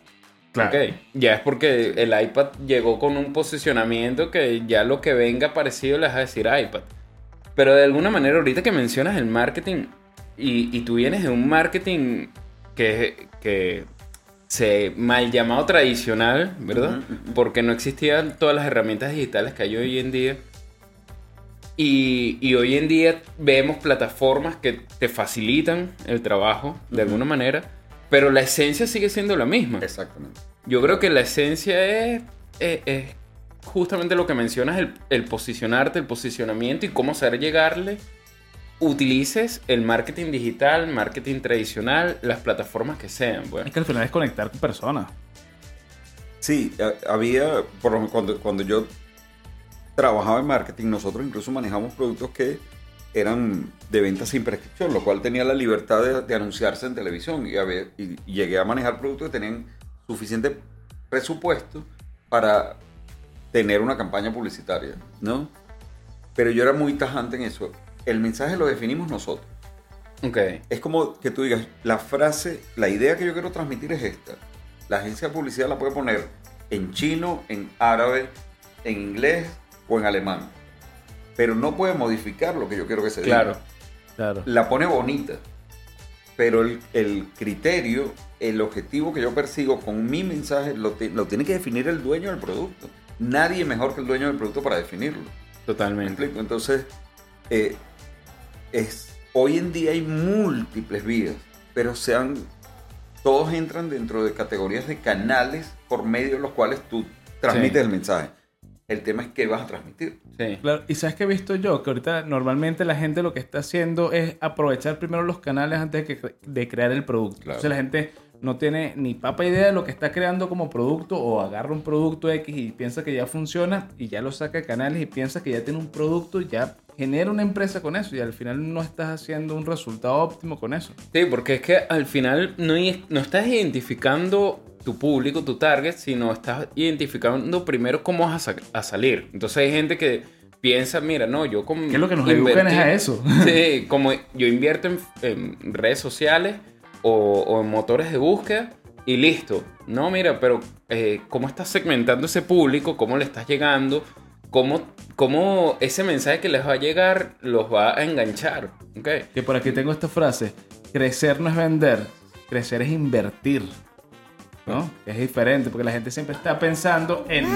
Claro. Ya es porque el iPad llegó con un posicionamiento que ya lo que venga parecido le vas a decir iPad. Pero de alguna manera, ahorita que mencionas el marketing y, y tú vienes de un marketing que, que se mal llamado tradicional, ¿verdad? Porque no existían todas las herramientas digitales que hay hoy en día. Y, y hoy en día vemos plataformas que te facilitan el trabajo de alguna manera, pero la esencia sigue siendo la misma. Exactamente. Yo creo que la esencia es, es- es justamente lo que mencionas, el, el posicionarte, el posicionamiento y cómo saber llegarle. Utilices el marketing digital, marketing tradicional, las plataformas que sean. Pues. Es que al final es conectar con personas. Sí, a- había, por lo- cuando, cuando yo trabajaba en marketing, nosotros incluso manejamos productos que eran de venta sin prescripción, lo cual tenía la libertad de, de anunciarse en televisión. Y, había- y llegué a manejar productos que tenían suficiente presupuesto para tener una campaña publicitaria, ¿no? Pero yo era muy tajante en eso. El mensaje lo definimos nosotros. Ok. Es como que tú digas, la frase, la idea que yo quiero transmitir es esta. La agencia de publicidad la puede poner en chino, en árabe, en inglés o en alemán. Pero no puede modificar lo que yo quiero que se diga. Claro. Claro. La pone bonita. Pero el, el criterio, el objetivo que yo persigo con mi mensaje lo, lo tiene que definir el dueño del producto. Nadie mejor que el dueño del producto para definirlo. ¿Me Totalmente. explico? Entonces, eh, es, hoy en día hay múltiples vías, pero sean, todos entran dentro de categorías de canales por medio de los cuales tú transmites Sí. el mensaje. El tema es qué vas a transmitir. Sí. Claro, y sabes que he visto yo que ahorita normalmente la gente lo que está haciendo es aprovechar primero los canales antes de, que- de crear el producto. Claro. Entonces la gente no tiene ni papa idea de lo que está creando como producto o agarra un producto X y piensa que ya funciona y ya lo saca de canales y piensa que ya tiene un producto y ya genera una empresa con eso y al final no estás haciendo un resultado óptimo con eso. Sí, porque es que al final no, no estás identificando tu público, tu target, sino estás identificando primero cómo vas a, sa- a salir. Entonces hay gente que piensa, mira, no, yo como... ¿Qué es lo que nos educan es a eso? Sí, como yo invierto en, en redes sociales o, o en motores de búsqueda y listo. No, mira, pero eh, ¿cómo estás segmentando ese público? ¿Cómo le estás llegando? ¿Cómo, ¿Cómo ese mensaje que les va a llegar los va a enganchar? ¿Ok? Que por aquí tengo esta frase, crecer no es vender, crecer es invertir. ¿No? Que es diferente porque la gente siempre está pensando en...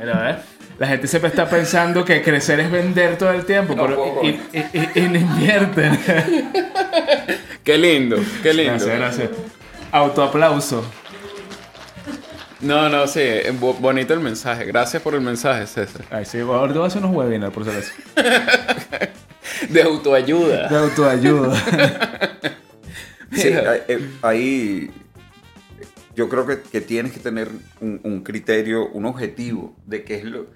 Mira, a ver. La gente siempre está pensando que crecer es vender todo el tiempo No pero y, y- invierten. Qué lindo, qué lindo. Gracias, gracias. Autoaplauso. No, no, sí, eh, bo- bonito el mensaje. Gracias por el mensaje, César. Ay, sí, ahorita voy a hacer unos webinars, por si acaso. De autoayuda. De autoayuda. Sí, eh, ahí yo creo que, que tienes que tener un, un criterio, un objetivo de qué es lo...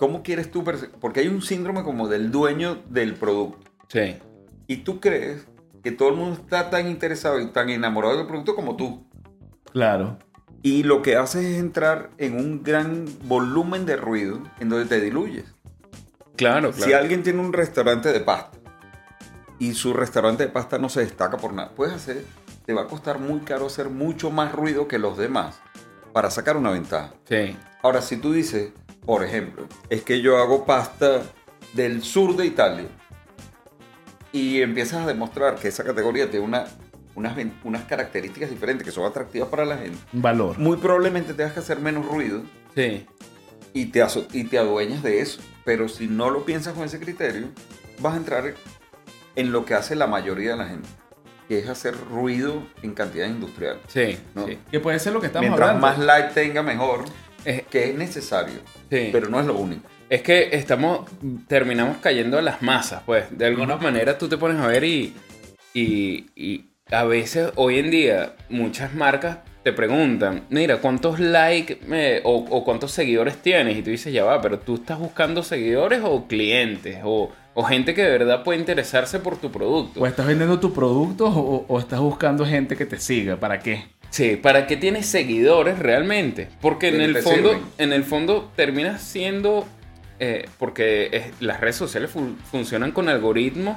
¿Cómo quieres tú? Porque hay un síndrome como del dueño del producto. Sí, Y tú crees que todo el mundo está tan interesado y tan enamorado del producto como tú. Claro. Y lo que haces es entrar en un gran volumen de ruido en donde te diluyes. claro, Si claro. alguien tiene un restaurante de pasta y su restaurante de pasta no se destaca por nada, puedes hacer, te va a costar muy caro hacer mucho más ruido que los demás para sacar una ventaja. Sí, Ahora, si tú dices, por ejemplo, es que yo hago pasta del sur de Italia y empiezas a demostrar que esa categoría tiene una, unas, unas características diferentes que son atractivas para la gente, valor. muy probablemente tengas que hacer menos ruido sí. y te, y te adueñas de eso. Pero si no lo piensas con ese criterio, vas a entrar en lo que hace la mayoría de la gente, que es hacer ruido en cantidad industrial. Sí, ¿no? sí. Que puede ser lo que estamos Mientras hablando. más light tenga, mejor, Es, que es necesario, sí. pero no es lo único. Es que estamos, terminamos cayendo a las masas, pues. De alguna manera tú te pones a ver y, y, y a veces hoy en día muchas marcas te preguntan, mira, ¿cuántos likes o, o cuántos seguidores tienes? Y tú dices, ya va, pero tú estás buscando seguidores o clientes o, o gente que de verdad puede interesarse por tu producto. O estás vendiendo tu producto o, o estás buscando gente que te siga. ¿Para qué? Sí, ¿para qué tienes seguidores realmente? Porque en ¿De qué el fondo, sirven? en el fondo terminas siendo, eh, porque es- las redes sociales fu- funcionan con algoritmos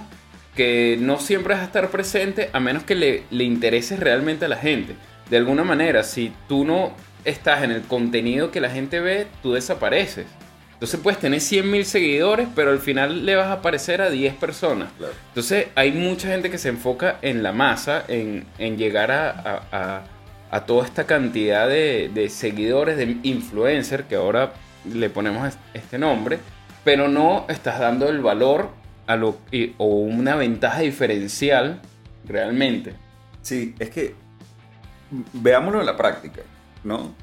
que no siempre vas a estar presente a menos que le, le intereses realmente a la gente. De alguna manera, si tú no estás en el contenido que la gente ve, tú desapareces. Entonces puedes tener 100.000 seguidores, pero al final le vas a aparecer a 10 personas. Claro. Entonces hay mucha gente que se enfoca en la masa, en, en llegar a, a- a- a toda esta cantidad de, seguidores, de influencer, que ahora le ponemos es- este nombre, pero no estás dando el valor a lo, y- o una ventaja diferencial realmente. Sí, es que veámoslo en la práctica, ¿no?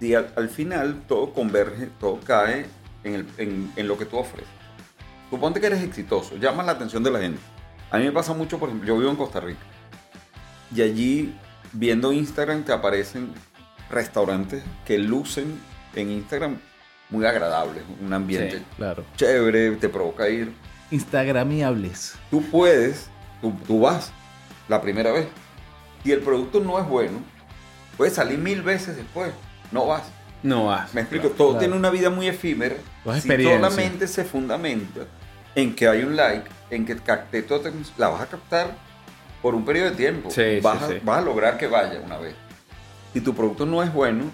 Si al, al final todo converge, todo cae en- en lo que tú ofreces. Suponte que eres exitoso, llamas la atención de la gente. A mí me pasa mucho, por ejemplo, yo vivo en Costa Rica y allí viendo Instagram te aparecen restaurantes que lucen en Instagram muy agradables, un ambiente Sí. Claro. chévere, te provoca ir. Instagramiables. Tú puedes, tú, tú vas la primera vez. Si el producto no es bueno, puedes salir mil veces después. No vas. No vas. Me explico, todo claro. tiene una vida muy efímera. Las Si experiencias. solamente se fundamenta en que hay un like, en que capté tu atención, la vas a captar por un periodo de tiempo. Sí, vas, sí, a, sí. vas a lograr que vaya una vez. Si tu producto no es bueno,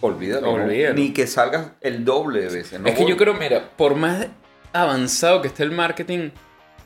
olvídalo. Ni que salgas el doble de veces. ¿no? es que yo creo, mira, por más avanzado que esté el marketing,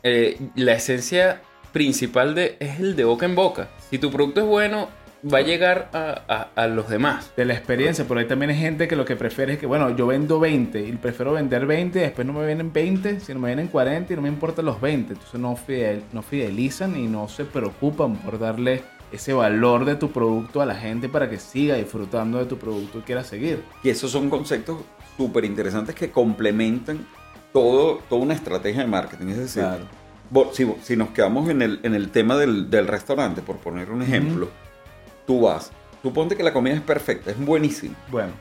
eh, la esencia principal de, es el de boca en boca. Si tu producto es bueno, va a llegar a, a- a los demás. De la experiencia, pero hay también hay gente que lo que prefiere es que, bueno, yo vendo 20 y prefiero vender 20, después no me vienen 20, sino me vienen 40 y no me importan los 20. Entonces no, fidel- no fidelizan y no se preocupan por darle ese valor de tu producto a la gente para que siga disfrutando de tu producto y quiera seguir. Y esos son conceptos súper interesantes que complementan todo, toda una estrategia de marketing. Es decir, Claro. si nos quedamos en el, en el tema del, del restaurante, por poner un ejemplo, tú vas, suponte que la comida es perfecta, es buenísima, Bueno,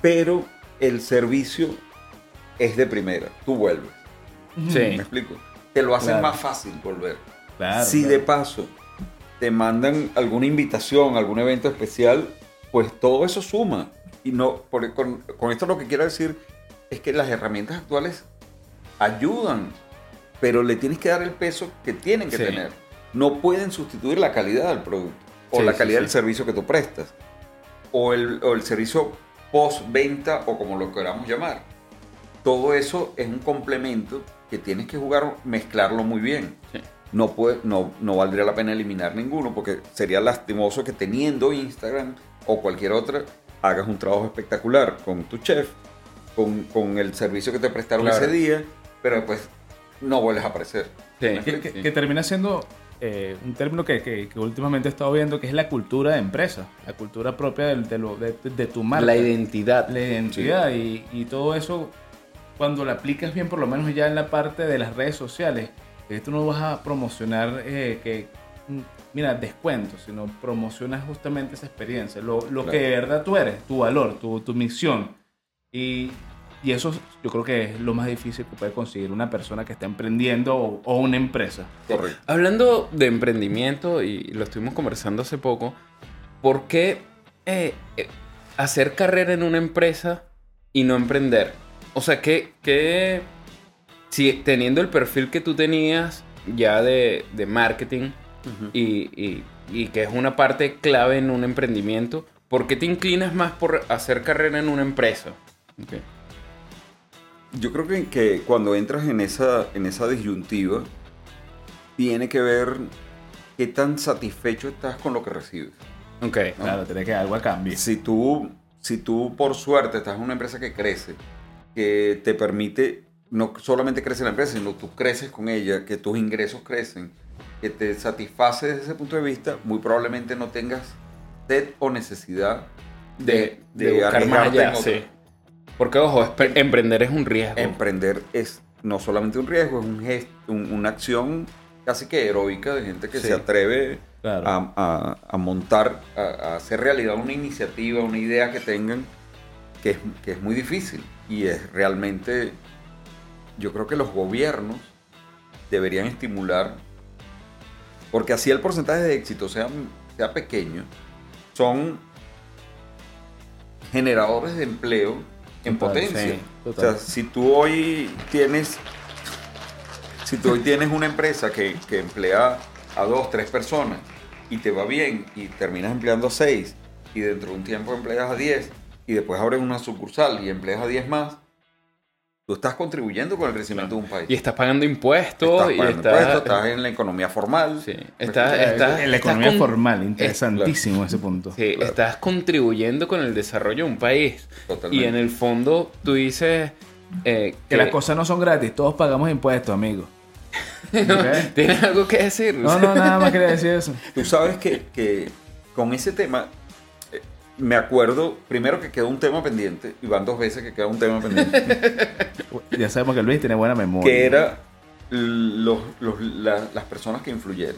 pero el servicio es de primera, tú vuelves. Sí. ¿Me explico? Te lo hacen Claro. más fácil volver. claro. si claro. de paso te mandan alguna invitación, algún evento especial, pues todo eso suma. Y no, por- con, con esto lo que quiero decir es que las herramientas actuales ayudan, pero le tienes que dar el peso que tienen que Sí. tener. No pueden sustituir la calidad del producto o Sí, la calidad sí. del servicio que tú prestas o el, o el servicio post-venta o como lo queramos llamar. Todo eso es un complemento que tienes que jugar, mezclarlo muy bien. Sí. No, puede, no, no valdría la pena eliminar ninguno porque sería lastimoso que teniendo Instagram o cualquier otra hagas un trabajo espectacular con tu chef, con, con el servicio que te prestaron Claro. ese día, pero después no vuelves a aparecer. Sí. Que, que- Sí. que termina siendo eh, un término que, que- que últimamente he estado viendo, que es la cultura de empresa, la cultura propia del- de, lo- de- de tu marca. La identidad. La identidad y, y todo eso, cuando lo aplicas bien, por lo menos ya en la parte de las redes sociales, eh, tú no vas a promocionar eh, que, mm, mira, descuentos, sino promocionas justamente esa experiencia, lo, lo Claro. que de verdad tú eres, tu valor, tu, tu misión. Y, y eso yo creo que es lo más difícil que puede conseguir una persona que está emprendiendo o, o una empresa. Correcto. Hablando de emprendimiento, y lo estuvimos conversando hace poco, ¿por qué eh, eh, hacer carrera en una empresa y no emprender? O sea, que, que si teniendo el perfil que tú tenías ya de, de marketing y, y- y que es una parte clave en un emprendimiento, ¿por qué te inclinas más por hacer carrera en una empresa? Ok. Yo creo que, que cuando entras en esa, en esa disyuntiva, tiene que ver qué tan satisfecho estás con lo que recibes. Ok. Claro, tiene que algo a cambio. Si tú, si tú por suerte estás en una empresa que crece, que te permite, no solamente crece la empresa, sino tú creces con ella, que tus ingresos crecen, que te satisface desde ese punto de vista, muy probablemente no tengas sed o necesidad De, de, de buscar más allá, sí. Porque, ojo, emprender es un riesgo. Emprender es no solamente un riesgo, es un gesto, un- una acción casi que heroica de gente que Sí. se atreve Claro. a, a- a montar, a, a hacer realidad una iniciativa, una idea que tengan, que es, que es muy difícil. Y es realmente, yo creo que los gobiernos deberían estimular, porque así el porcentaje de éxito sea, sea pequeño, son generadores de empleo en potencia. sí, o sea, si tú hoy tienes, si tú hoy tienes una empresa que, que emplea a dos, tres personas y te va bien y terminas empleando a seis y dentro de un tiempo empleas a diez y después abres una sucursal y empleas a diez más, tú estás contribuyendo con el crecimiento de un país. Y estás pagando impuestos estás y pagando estás... impuestos, estás en la economía formal. Sí, ¿Me estás, en la economía con- formal, interesantísimo ese punto. Sí, Claro. estás contribuyendo con el desarrollo de un país. Totalmente. Y en el fondo tú dices eh, Que las cosas no son gratis, todos pagamos impuestos, amigo. ¿Tienes algo que decir? No, no, nada más quería decir eso. Tú sabes que, que con ese tema, me acuerdo primero que quedó un tema pendiente, y van dos veces que queda un tema pendiente, Ya sabemos que Luis tiene buena memoria. que era los, los- la- las personas que influyeron.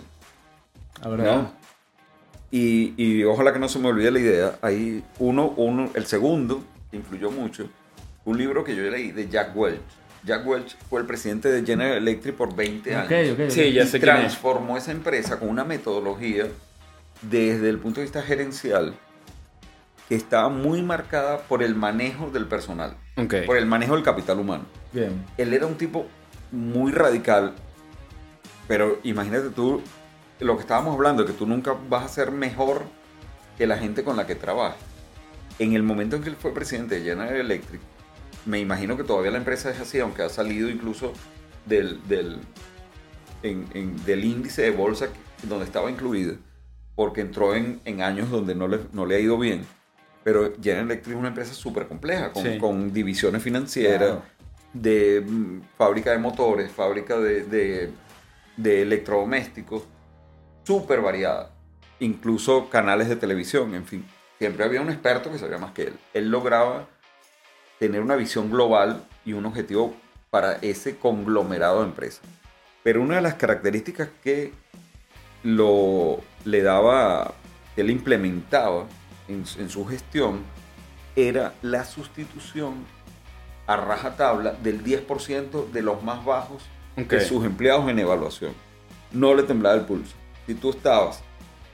La verdad. ¿no? Y, y ojalá que no se me olvide la idea. Hay uno, uno, el segundo, que influyó mucho, un libro que yo leí de Jack Welch. Jack Welch fue el presidente de General Electric por 20 años. Ok, ok. ok. Sí, ya y sé transformó esa empresa con una metodología desde el punto de vista gerencial estaba muy marcada por el manejo del personal, Ok. por el manejo del capital humano. Bien. Él era un tipo muy radical, pero imagínate tú lo que estábamos hablando, que tú nunca vas a ser mejor que la gente con la que trabajas. En el momento en que él fue presidente de General Electric, me imagino que todavía la empresa es así, aunque ha salido incluso del, del, en- en- del índice de bolsa donde estaba incluida, porque entró en, en años donde no le, no le ha ido bien. Pero General Electric es una empresa súper compleja, con, Sí. con divisiones financieras, Claro. de mm, fábrica de motores, fábrica de, de, de electrodomésticos, súper variada. Incluso canales de televisión, en fin. Siempre había un experto que sabía más que él. Él lograba tener una visión global y un objetivo para ese conglomerado de empresas. Pero una de las características que lo, le daba, que él implementaba en, en su gestión, era la sustitución a rajatabla del 10% de los más bajos Ok. de sus empleados en evaluación. No le temblaba el pulso. Si tú estabas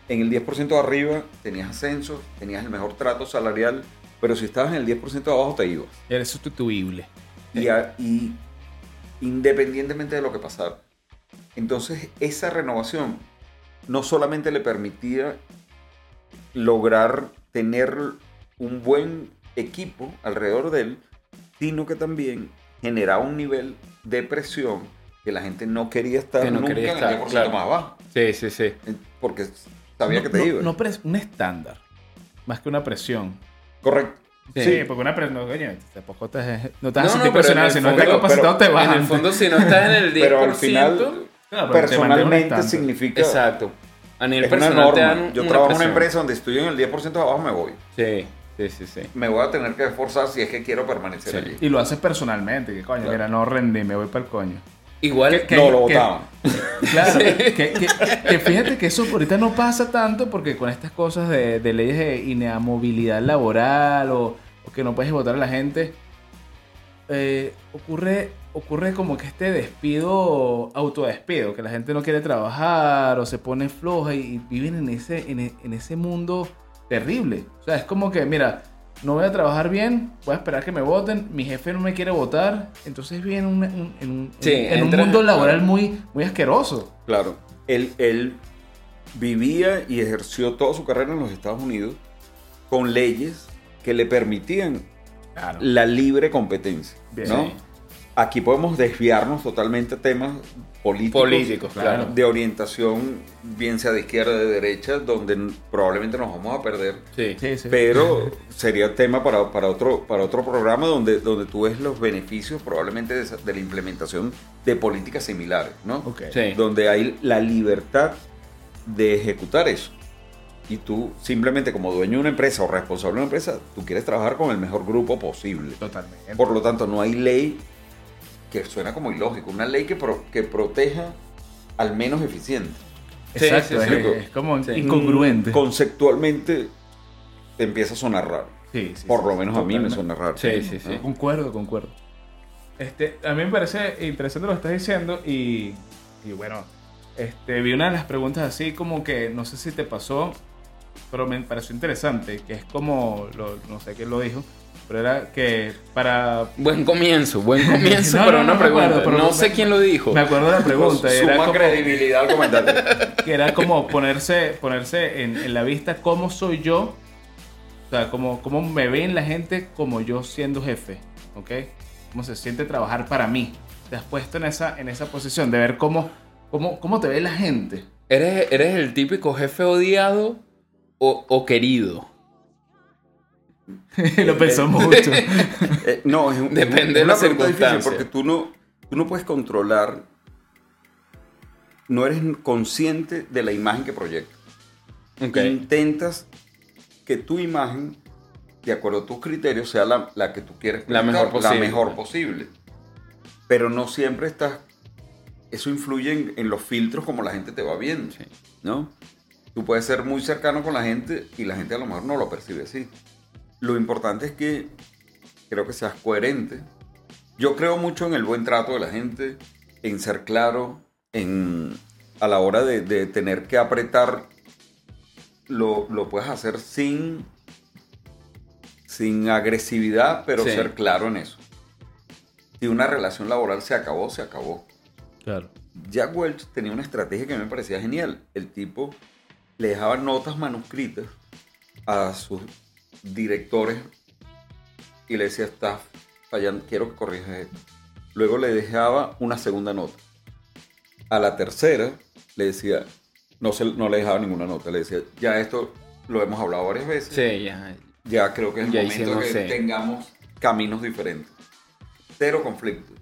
en el 10% de arriba, tenías ascenso, tenías el mejor trato salarial, pero si estabas en el 10% de abajo, te ibas. Eres sustituible. Y, a- y independientemente de lo que pasara. Entonces, esa renovación no solamente le permitía lograr tener un buen equipo alrededor de él, sino que también generaba un nivel de presión que la gente no quería estar Que no nunca quería en estar, el 10% claro. más abajo, Sí, sí, sí. porque sabía no, que te no- iba. no un estándar. Más que una presión. Correcto. Sí, Sí. porque una presión. No, coño, tampoco te, no te vas a sentir presionado. en Si no estás capacitado, te vas. En el fondo, si no estás en el 10%, Pero al final, personalmente significa... Exacto. A nivel Es una personal te dan norma. Yo una trabajo en una empresa donde estoy en el 10% de abajo, me voy. Sí, sí, sí, sí. Me voy a tener que esforzar si es que quiero permanecer Sí. allí. Y lo haces personalmente, que coño, Claro. mira, no rendí, me voy para el coño. Igual Que- no, lo votaban. Claro, que, que- que fíjate que eso ahorita no pasa tanto porque con estas cosas de, de leyes de inamovilidad laboral o, o que no puedes votar a la gente, eh, ocurre, ocurre como que este despido, autodespido, que la gente no quiere trabajar o se pone floja y, y viven en ese, en, e- en ese mundo terrible. O sea, es como que, mira, no voy a trabajar bien, voy a esperar que me voten, mi jefe no me quiere votar, entonces vive en un, en un- Sí, en un entra- mundo laboral muy, muy asqueroso. Claro. Él, él vivía y ejerció toda su carrera en los Estados Unidos con leyes que le permitían Claro. la libre competencia. Bien. ¿no? Aquí podemos desviarnos totalmente a temas políticos, Políticos, claro. de orientación, bien sea de izquierda o de derecha, donde probablemente nos vamos a perder. Sí. Sí, sí. Pero sería tema para, para, otro, para otro programa donde, donde tú ves los beneficios probablemente de, de la implementación de políticas similares, ¿no? Ok. Sí. Donde hay la libertad de ejecutar eso. Y tú simplemente como dueño de una empresa o responsable de una empresa, tú quieres trabajar con el mejor grupo posible. Totalmente. Por lo tanto, no hay ley que suena como ilógico, una ley que, pro- que proteja al menos eficiente. Exacto, Sí, sí, es, sí. es como Sí. incongruente. Conceptualmente te empieza a sonar raro. Sí, sí, Por sí, lo sí, menos a mí me suena raro. Sí, sí, sí. ¿no? Concuerdo, concuerdo. Este, a mí me parece interesante lo que estás diciendo y, y bueno, este, vi una de las preguntas así como que no sé si te pasó, pero me pareció interesante, que es como, lo- no sé quién lo dijo, pero era que para... Buen comienzo, buen comienzo No, para no, una no me pregunta. acuerdo, pero no me- sé quién lo dijo. Me acuerdo de la pregunta, y era Suma como, credibilidad al comentario. que era como ponerse, ponerse en, en la vista cómo soy yo, o sea, cómo, cómo me ven la gente como yo siendo jefe, ¿ok? Cómo se siente trabajar para mí. Te has puesto en esa, en esa posición de ver cómo, cómo, cómo te ve la gente. ¿Eres, ¿Eres el típico jefe odiado o, o querido? Lo pensó mucho. Eh, no, es, un- Depende es de la circunstancia. porque tú no, tú no puedes controlar, no eres consciente de la imagen que proyectas. Intentas que tu imagen, de acuerdo a tus criterios, sea la, la que tú quieres La mejor posible. La mejor posible. Pero no siempre estás... Eso influye en, en los filtros como la gente te va viendo, Sí. ¿no? Tú puedes ser muy cercano con la gente y la gente a lo mejor no lo percibe así. Lo importante es que creo que seas coherente. Yo creo mucho en el buen trato de la gente, en ser claro, en a la hora de, de tener que apretar, lo, lo puedes hacer sin, sin agresividad, pero Sí. ser claro en eso. Si una relación laboral se acabó, se acabó. Claro. Jack Welch tenía una estrategia que me parecía genial. El tipo le dejaba notas manuscritas a sus directores y le decía, estás fallando, quiero que corrijas esto. Luego le dejaba una segunda nota. A la tercera le decía, no, se, no le dejaba ninguna nota, le decía, ya esto lo hemos hablado varias veces, Sí, ya. ya creo que es el Ya momento hicimos, que sí. tengamos caminos diferentes. Cero conflicto.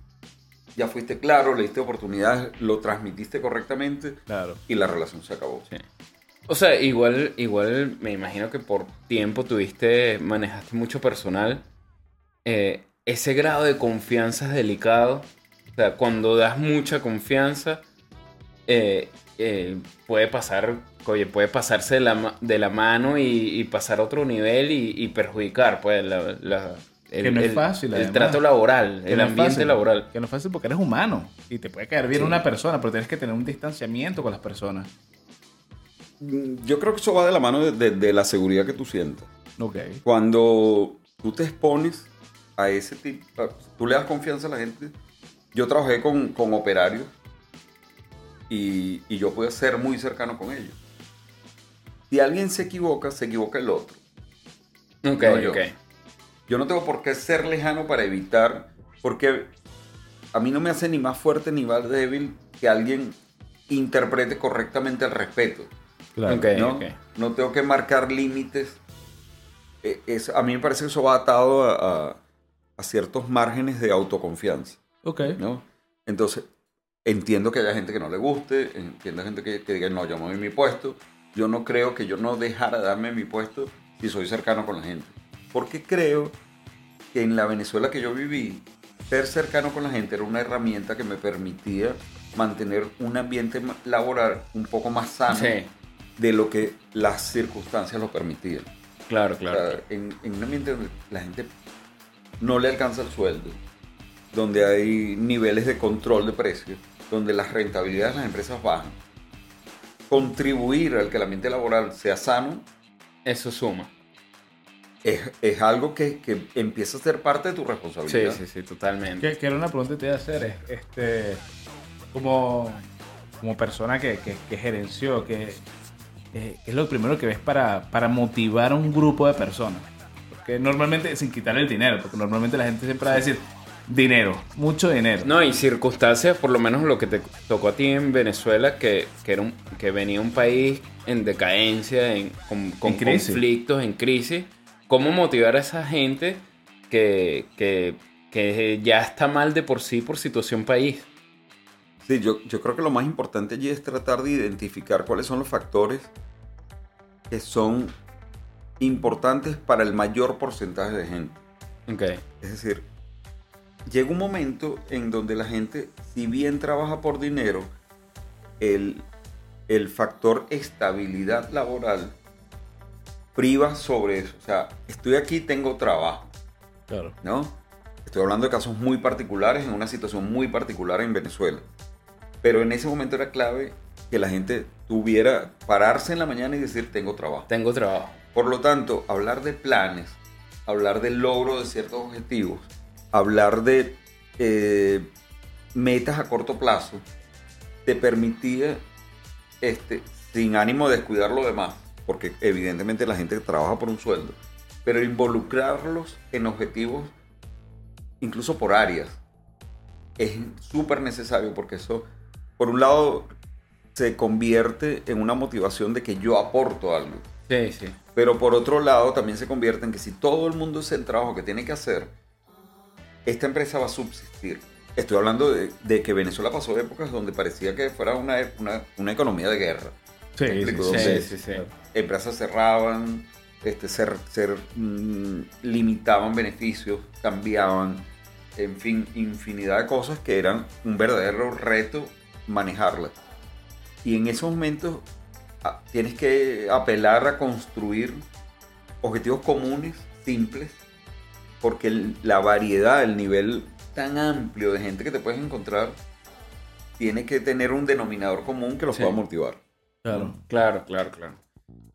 Ya fuiste claro, le diste oportunidades, lo transmitiste correctamente Claro. y la relación se acabó. Sí. O sea, igual, igual me imagino que por tiempo tuviste, manejaste mucho personal. Eh, ese grado de confianza es delicado. O sea, cuando das mucha confianza, eh, eh, puede pasar, oye, puede pasarse de la, de la mano y, y pasar a otro nivel y, y perjudicar, pues, la, la- el, Que no es el- fácil, el además. trato laboral, Que el no ambiente fácil, laboral. Que no es fácil porque eres humano y te puede caer bien Sí. una persona, pero tienes que tener un distanciamiento con las personas. Yo creo que eso va de la mano de, de- de la seguridad que tú sientas. Ok. Cuando tú te expones a ese tipo, tú le das confianza a la gente. Yo trabajé con, con operarios y, y yo pude ser muy cercano con ellos. Si alguien se equivoca, se equivoca el otro. Ok, No, yo. ok. Yo no tengo por qué ser lejano para evitar, porque a mí no me hace ni más fuerte ni más débil que alguien interprete correctamente el respeto. Claro. ¿no? No tengo que marcar límites. Eh, es- a mí me parece que eso va atado a, a- a ciertos márgenes de autoconfianza. Ok. ¿no? Entonces, entiendo que haya gente que no le guste, entiendo gente que, que diga, no, yo me doy mi puesto. Yo no creo que yo no dejara de darme mi puesto si soy cercano con la gente. Porque creo que en la Venezuela que yo viví, ser cercano con la gente era una herramienta que me permitía mantener un ambiente laboral un poco más sano Sí, de lo que las circunstancias lo permitían. claro, O claro. sea, en, en un ambiente donde la gente no le alcanza el sueldo, donde hay niveles de control de precios, donde las rentabilidades de las empresas bajan, contribuir al que el ambiente laboral sea sano Eso suma. es, es algo que, que empieza a ser parte de tu Sí, responsabilidad. sí, sí, totalmente. Que, que era una pregunta que te iba a hacer. es, Este, como, como persona que, que, que gerenció, que, que es lo primero que ves para, para motivar a un grupo de personas. Porque normalmente, sin quitar el dinero, porque normalmente la gente siempre va a decir dinero, mucho dinero. No, y circunstancias, por lo menos lo que te tocó a ti en Venezuela, que, que, era un, que venía un país en decadencia, en, con, con En conflictos, en crisis. ¿Cómo motivar a esa gente que, que, que ya está mal de por sí por situación país? Sí, yo, yo creo que lo más importante allí es tratar de identificar cuáles son los factores que son importantes para el mayor porcentaje de gente. Ok, Es decir, llega un momento en donde la gente, si bien trabaja por dinero, el, el factor estabilidad laboral priva sobre eso. O sea, estoy aquí, tengo trabajo, Claro. ¿no? Estoy hablando de casos muy particulares, en una situación muy particular en Venezuela. Pero en ese momento era clave que la gente tuviera, pararse en la mañana y decir, tengo trabajo. tengo trabajo. Por lo tanto, hablar de planes, hablar del logro de ciertos objetivos, hablar de eh, metas a corto plazo, te permitía, este, sin ánimo de descuidar lo demás, porque evidentemente la gente trabaja por un sueldo, pero involucrarlos en objetivos, incluso por áreas, es súper necesario porque eso, por un lado, se convierte en una motivación de que yo aporto algo. Sí, sí. Pero por otro lado, también se convierte en que si todo el mundo hace el trabajo que tiene que hacer, esta empresa va a subsistir. Estoy hablando de, de que Venezuela pasó épocas donde parecía que fuera una, una, una economía de guerra. Sí, ¿Me sí, sí. Sí. Empresas cerraban, este, ser, ser, mm, limitaban beneficios, cambiaban, en fin, infinidad de cosas que eran un verdadero reto manejarlas. Y en esos momentos ah, tienes que apelar a construir objetivos comunes, simples, porque el- la variedad, el nivel tan amplio de gente que te puedes encontrar, tiene que tener un denominador común que los Sí. pueda motivar. Claro. Claro, claro, claro.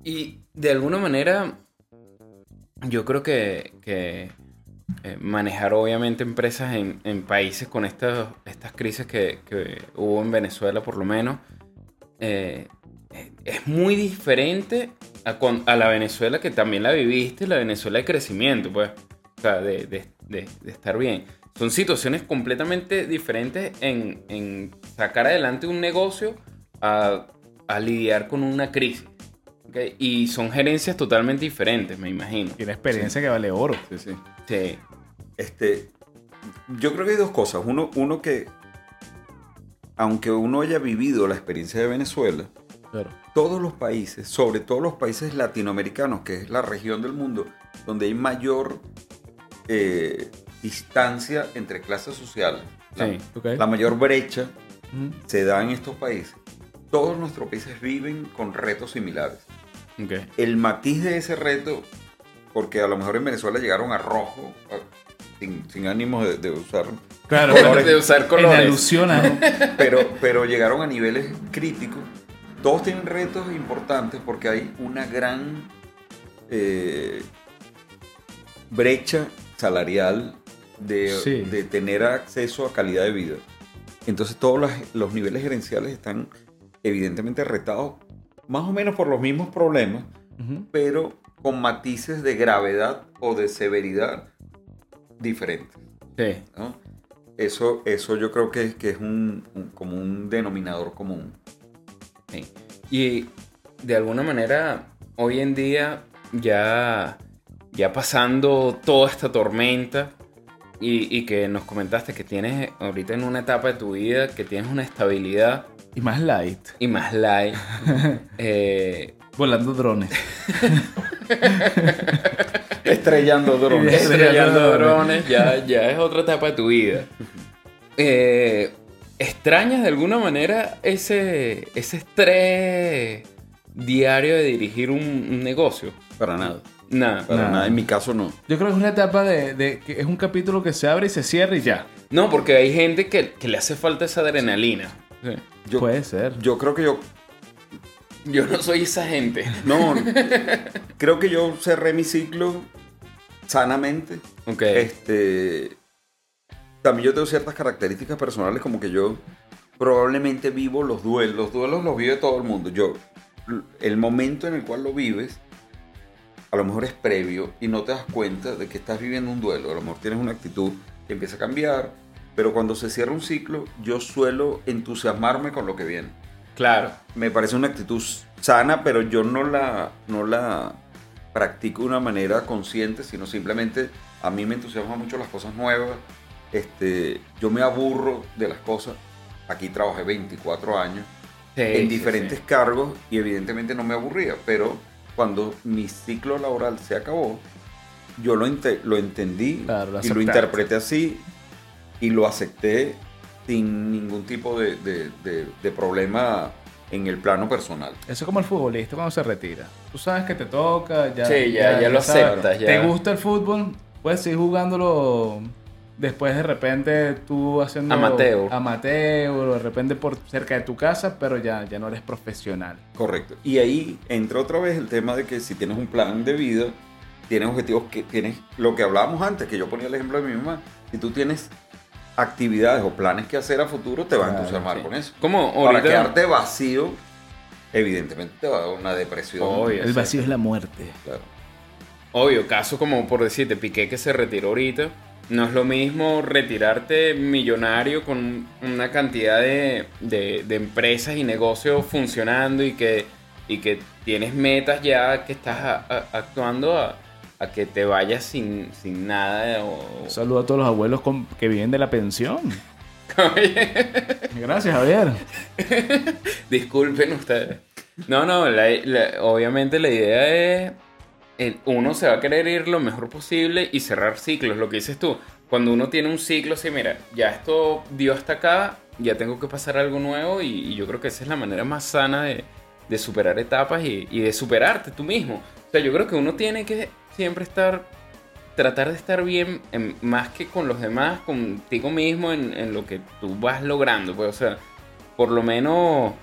Y de alguna manera, yo creo que, que, eh, manejar obviamente empresas en, países con estas, estas crisis que, que hubo en Venezuela por lo menos, eh, eh, es muy diferente a, la Venezuela que también la viviste, la Venezuela de crecimiento, pues, de- de- de estar bien. Son situaciones completamente diferentes en, en sacar adelante un negocio a, a lidiar con una crisis. ¿Ok? Y son gerencias totalmente diferentes, me imagino. Tiene experiencia que vale oro. Sí, sí. Sí, Este, yo creo que hay dos cosas. Uno, uno que, aunque uno haya vivido la experiencia de Venezuela, Claro. todos los países, sobre todo los países latinoamericanos, que es la región del mundo donde hay mayor eh, distancia entre clases sociales, la, sí. Ok. la mayor brecha se da en estos países. Todos nuestros países viven con retos similares. El matiz de ese reto, porque a lo mejor en Venezuela llegaron a rojo, a- sin, sin ánimo de, de usar, Claro, Colores. de usar En colores. alusión a... pero, pero llegaron a niveles críticos. Todos tienen retos importantes porque hay una gran eh, brecha salarial de, Sí. de tener acceso a calidad de vida. Entonces todos los, los niveles gerenciales están evidentemente retados más o menos por los mismos problemas, Ujú. pero con matices de gravedad o de severidad diferentes. Sí. ¿no? Eso, eso yo creo que, que es un, un- como un denominador común. Sí. Y de alguna manera, hoy en día, ya, ya pasando toda esta tormenta, y, y que nos comentaste que tienes ahorita en una etapa de tu vida que tienes una estabilidad Y más light. y más light. eh, Volando drones. Estrellando drones. estrellando drones, ya, ya es otra etapa de tu vida. Eh, ¿Extrañas de alguna manera ese, ese estrés diario de dirigir un, un negocio? Para nada. Nada. Para Nada. nada. En mi caso no. Yo creo que es una etapa de, de que es un capítulo que se abre y se cierra y ya. No, porque hay gente que, que le hace falta esa adrenalina. Yo, Puede ser. yo creo que yo. Yo no soy esa gente. No. creo que yo cerré mi ciclo sanamente. Ok. Este. También yo tengo ciertas características personales, como que yo probablemente vivo los duelos. Los duelos los vive todo el mundo. Yo, el momento en el cual lo vives, a lo mejor es previo y no te das cuenta de que estás viviendo un duelo. A lo mejor tienes una actitud que empieza a cambiar, pero cuando se cierra un ciclo, yo suelo entusiasmarme con lo que viene. Claro. Me parece una actitud sana, pero yo no la, no la practico de una manera consciente, sino simplemente a mí me entusiasman mucho las cosas nuevas. Este, yo me aburro de las cosas. Aquí trabajé 24 años Sí, en sí, diferentes sí. cargos y evidentemente no me aburría, pero cuando mi ciclo laboral se acabó, yo lo, ente- lo entendí Claro, lo y lo interpreté así y lo acepté sin ningún tipo de, de- de- de problema en el plano personal. Eso es como el futbolista cuando se retira. Tú sabes que te toca, ya. Sí, ya- ya lo sabes. aceptas, ya. ¿Te gusta el fútbol? Puedes seguir jugándolo después de repente tú haciendo. Amateur. Amateur, o de repente por cerca de tu casa, pero ya, ya no eres profesional. Correcto. Y ahí entra otra vez el tema de que si tienes un plan de vida, tienes objetivos que tienes, lo que hablábamos antes, que yo ponía el ejemplo de mi mamá, si tú tienes actividades o planes que hacer a futuro, te vas a entusiasmar sí. con eso. Como Para quedarte vacío, evidentemente te va a dar una depresión. Obvio. El vacío es la muerte. Claro. Obvio, caso como por decirte, Piqué que se retiró ahorita. No es lo mismo retirarte millonario con una cantidad de, de- de empresas y negocios funcionando y que, y que tienes metas ya que estás a- a- actuando a, a que te vayas sin, sin nada. O... Un saludo a todos los abuelos con- que viven de la pensión. Gracias, Javier. Disculpen ustedes. No, no, la- la- obviamente la idea es, uno se va a querer ir lo mejor posible y cerrar ciclos, lo que dices tú. Cuando uno tiene un ciclo, así, mira, ya esto dio hasta acá, ya tengo que pasar algo nuevo y, y yo creo que esa es la manera más sana de, de superar etapas y, y de superarte tú mismo. O sea, yo creo que uno tiene que siempre estar, tratar de estar bien, en- más que con los demás, contigo mismo en, en lo que tú vas logrando. Pues, o sea, por lo menos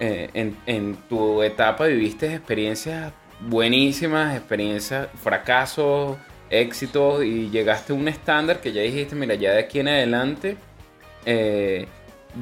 eh, en, en tu etapa viviste experiencias buenísimas, experiencias, fracasos, éxitos y llegaste a un estándar que ya dijiste, mira, ya de aquí en adelante eh,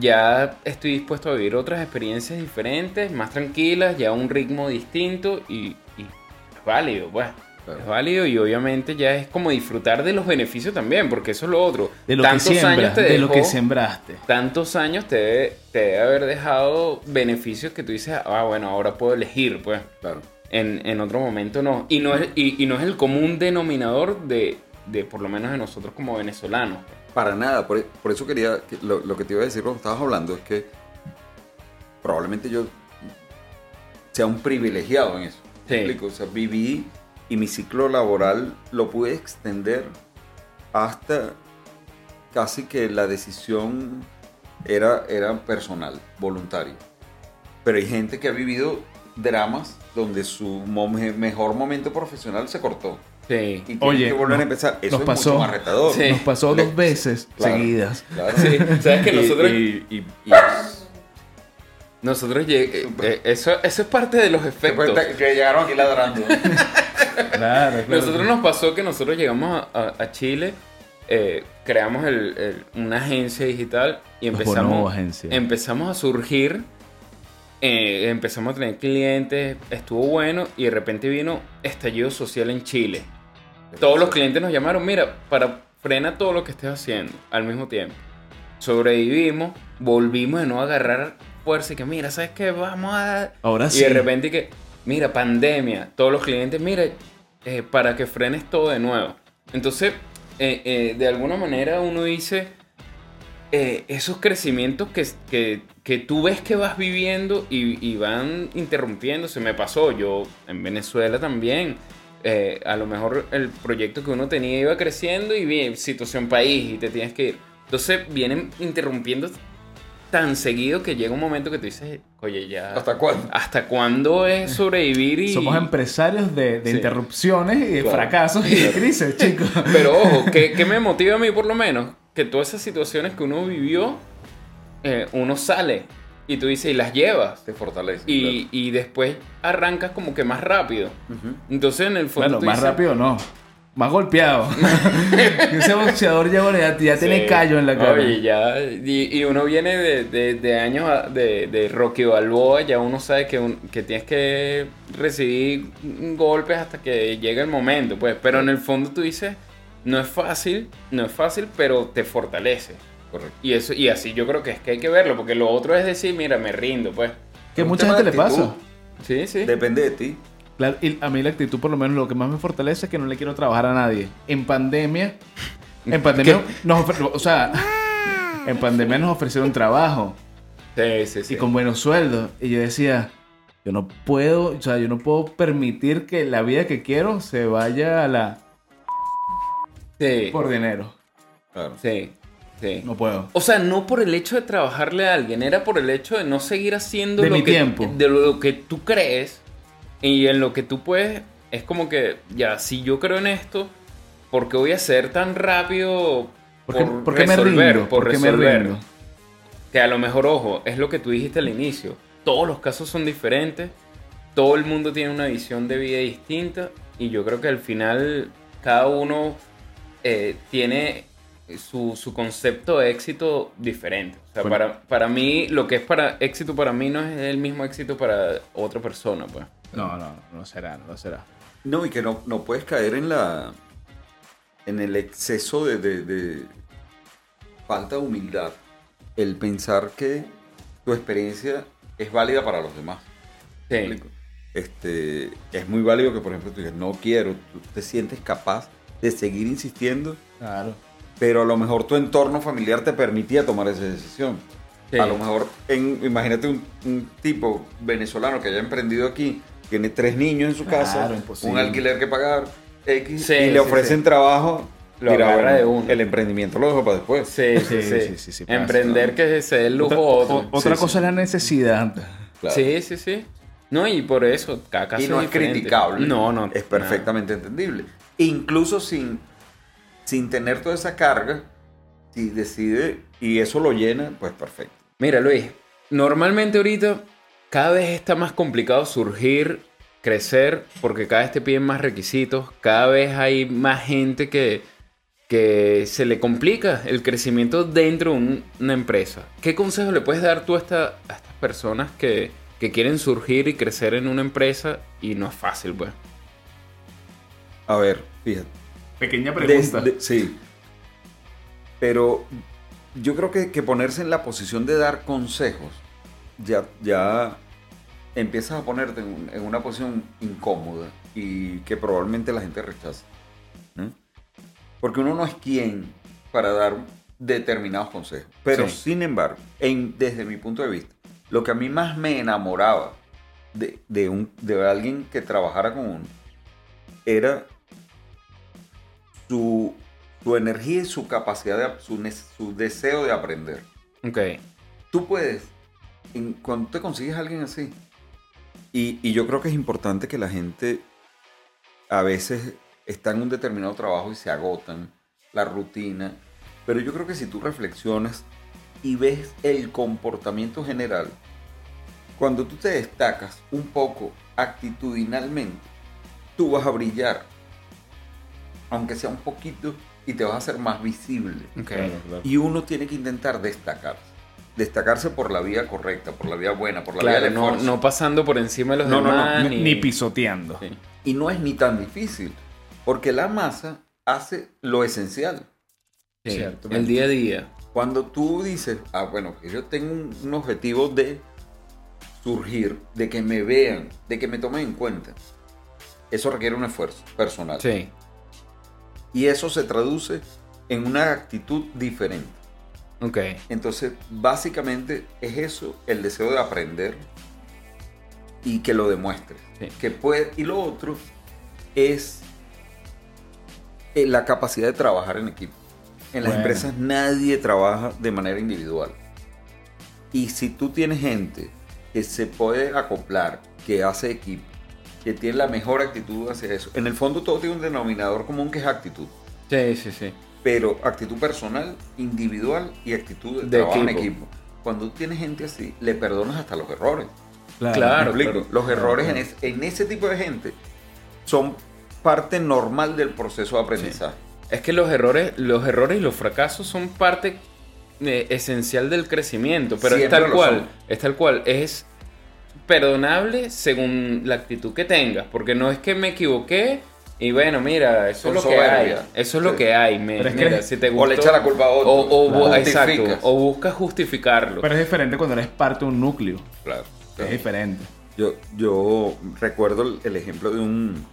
ya estoy dispuesto a vivir otras experiencias diferentes, más tranquilas, ya a un ritmo distinto y, y es válido, pues. Claro. Es válido y obviamente ya es como disfrutar de los beneficios también, porque eso es lo otro. De lo Tantos que siembras, años te de lo que dejó- sembraste. tantos años te debe, te debe haber dejado beneficios que tú dices, ah, bueno, ahora puedo elegir, pues. Claro. En, en otro momento no. Y no es, y, y no es el común denominador de, de, por lo menos de nosotros como venezolanos. Para nada, por, por eso quería, que- lo, lo que te iba a decir cuando estabas hablando es que probablemente yo sea un privilegiado en eso. Sí. O sea, viví y mi ciclo laboral lo pude extender hasta casi que la decisión era, era personal, voluntaria. Pero hay gente que ha vivido dramas donde su mo- mejor momento profesional se cortó. Sí. Y tiene Oye, que volver a nos- empezar. Eso nos es pasó. mucho más retador. Sí. Nos pasó Le- dos veces Claro. seguidas. Claro. Sí, sabes que nosotros, y- y- y nosotros lleg- eh, eh, eso, eso es parte de los efectos. que llegaron aquí ladrando. Claro, claro. Nosotros nos pasó que nosotros llegamos a, a- a Chile, eh, creamos el- el- una agencia digital y empezamos, Agencia. empezamos a surgir, eh, empezamos a tener clientes, estuvo bueno y de repente vino estallido social en Chile. Todos los clientes nos llamaron, mira, para frena todo lo que estés haciendo al mismo tiempo. Sobrevivimos, volvimos de no agarrar fuerza y que mira, ¿sabes qué? Vamos a... Ahora Y sí. de repente que, mira, pandemia, todos los clientes, mira, eh, para que frenes todo de nuevo. Entonces, eh, eh, de alguna manera uno dice, esos crecimientos que, que, que tú ves que vas viviendo y, y van interrumpiéndose. Me pasó, yo en Venezuela también. a lo mejor el proyecto que uno tenía iba creciendo y bien, situación país y te tienes que ir. Entonces vienen interrumpiendo tan seguido que llega un momento que tú dices, oye, ya... ¿Hasta cuándo? ¿Hasta cuándo es sobrevivir y... Somos empresarios de, de Sí. interrupciones y de Claro. fracasos y de crisis, chicos. Pero ojo, ¿qué, qué me motiva a mí por lo menos? Que todas esas situaciones que uno vivió, eh, uno sale y tú dices, y las llevas. Te fortalece. Y, y después arrancas como que más rápido. Entonces en el fondo Bueno, tú más dices, rápido no. Más golpeado. Ese boxeador ya, bueno, ya, ya tiene callo en la cara. Oye, ya, y, y uno viene de, de- de años a- de, de Rocky Balboa, ya uno sabe que, un- que tienes que recibir golpes hasta que llegue el momento, pues. Pero en el fondo tú dices, no es fácil, no es fácil, pero te fortalece. Correcto. Y eso, y así yo creo que es que hay que verlo, porque lo otro es decir, mira, me rindo, pues. que mucha gente le pasa. Sí, sí. Depende de ti. Claro, y a mí la actitud, por lo menos, lo que más me fortalece es que no le quiero trabajar a nadie. En pandemia, en pandemia nos o sea, en pandemia nos ofrecieron trabajo Sí, sí, sí. y con buenos sueldos. Y yo decía, yo no puedo, o sea, yo no puedo permitir que la vida que quiero se vaya a la Sí, por dinero. Claro. sí, sí. No puedo. O sea, no por el hecho de trabajarle a alguien, era por el hecho de no seguir haciendo De lo mi que, tiempo. de lo que tú crees y en lo que tú puedes. Es como que, ya, si yo creo en esto, ¿por qué voy a ser tan rápido ¿Por qué, por por qué me rindo? por ¿Por qué me rindo? Que a lo mejor, ojo, es lo que tú dijiste al inicio. Todos los casos son diferentes. Todo el mundo tiene una visión de vida distinta. Y yo creo que al final cada uno eh, tiene su, su concepto de éxito diferente. O sea, Bueno. para, para mí, lo que es para éxito para mí no es el mismo éxito para otra persona, pues. No, no, no será, no será. No, y que no, no puedes caer en la. en el exceso de, de- de falta de humildad. El pensar que tu experiencia es válida para los demás. ¿Me Sí. Este, es muy válido que, por ejemplo, tú digas, no quiero, tú te sientes capaz de seguir insistiendo, Claro. pero a lo mejor tu entorno familiar te permitía tomar esa decisión. Sí. A lo mejor, en- imagínate un, un tipo venezolano que haya emprendido aquí, tiene tres niños en su casa, un alquiler que pagar, X, Sí, y le ofrecen sí. trabajo. Lo agarra de uno. El emprendimiento lo dejo para después. Sí, sí, Sí, sí. sí, sí, sí, pasa, Emprender ¿no? que se dé el lujo Otra, a otro. o- otra Sí, cosa sí. es la necesidad. Claro. Sí, sí, sí. No, y por eso, cada caso y no es diferente. criticable. No, no. Es perfectamente entendible. Incluso sin, sin tener toda esa carga, si decide y eso lo llena, pues perfecto. Mira, Luis, normalmente ahorita cada vez está más complicado surgir, crecer, porque cada vez te piden más requisitos, cada vez hay más gente que, que se le complica el crecimiento dentro de un- una empresa. ¿Qué consejo le puedes dar tú a, esta- a estas personas que, que quieren surgir y crecer en una empresa y no es fácil, pues? A ver, fíjate. Pequeña pregunta. Desde- sí. Pero yo creo que, que ponerse en la posición de dar consejos, ya, ya empiezas a ponerte en, un- en una posición incómoda y que probablemente la gente rechaza. ¿no? Porque uno no es quien para dar determinados consejos. Pero Sí. sin embargo, en, desde mi punto de vista, lo que a mí más me enamoraba de, de un, de alguien que trabajara con uno era su, su energía y su capacidad, de, su, su deseo de aprender. Ok. Tú puedes, en- cuando te consigues a alguien así, y, y yo creo que es importante que la gente a veces está en un determinado trabajo y se agotan, la rutina, pero yo creo que si tú reflexionas y ves el comportamiento general, cuando tú te destacas un poco actitudinalmente, tú vas a brillar, aunque sea un poquito, y te vas a hacer más visible. Ok. Claro, claro. Y uno tiene que intentar destacarse. Destacarse por la vía correcta, por la vía buena, por la vía Claro, del no, no pasando por encima de los No, no, no, demás. Ni, ni pisoteando. Sí. Y no es ni tan difícil, porque la masa hace lo esencial. Sí, Cierto. el día a día. Cuando tú dices, ah, bueno, que yo tengo un, un objetivo de surgir, de que me vean, de que me tomen en cuenta, eso requiere un esfuerzo personal. Sí. Y eso se traduce en una actitud diferente. Ok. Entonces, básicamente es eso, el deseo de aprender y que lo demuestres. Sí. Que puede, y lo otro es eh, la capacidad de trabajar en equipo. En las Bueno. empresas nadie trabaja de manera individual. Y si tú tienes gente que se puede acoplar, que hace equipo, que tiene la mejor actitud hacia eso, en el fondo todo tiene un denominador común que es actitud Sí, sí, sí. Pero actitud personal, individual y actitud de, De trabajo en equipo. equipo. Cuando tú tienes gente así, le perdonas hasta los errores. Claro. ¿Me explico? Los errores claro. En, es- en ese tipo de gente son parte normal del proceso de aprendizaje. Es que los errores, los errores y los fracasos son parte eh, esencial del crecimiento, pero es Siempre tal lo cual, son. es tal cual, es perdonable según la actitud que tengas, porque no es que me equivoqué y bueno, mira, eso Con es lo que hay, eso es lo Sí. que hay, me- Pero es que mira, eres- si te O le gustó- echa la culpa a otro. o, o bu- Claro. exacto, Justificas. o buscas justificarlo. Pero es diferente cuando eres parte de un núcleo. Claro. Es diferente. Yo, yo recuerdo el, el ejemplo de un.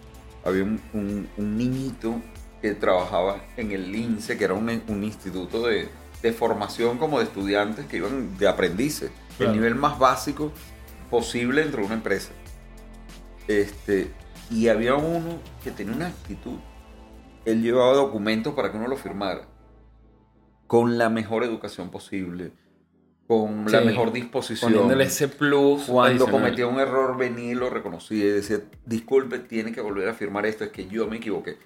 Había un, un- un niñito que trabajaba en el LINCE, que era un, un instituto de, de formación como de estudiantes que iban de aprendices. Claro. El nivel más básico posible dentro de una empresa. Este, y había uno que tenía una actitud. Él llevaba documentos para que uno lo firmara. Con la mejor educación posible. Con la mejor disposición. Poniéndole ese plus. Cuando adicional. cometía un error, venía y lo reconocía y decía, disculpe, tiene que volver a firmar esto, es que yo me equivoqué.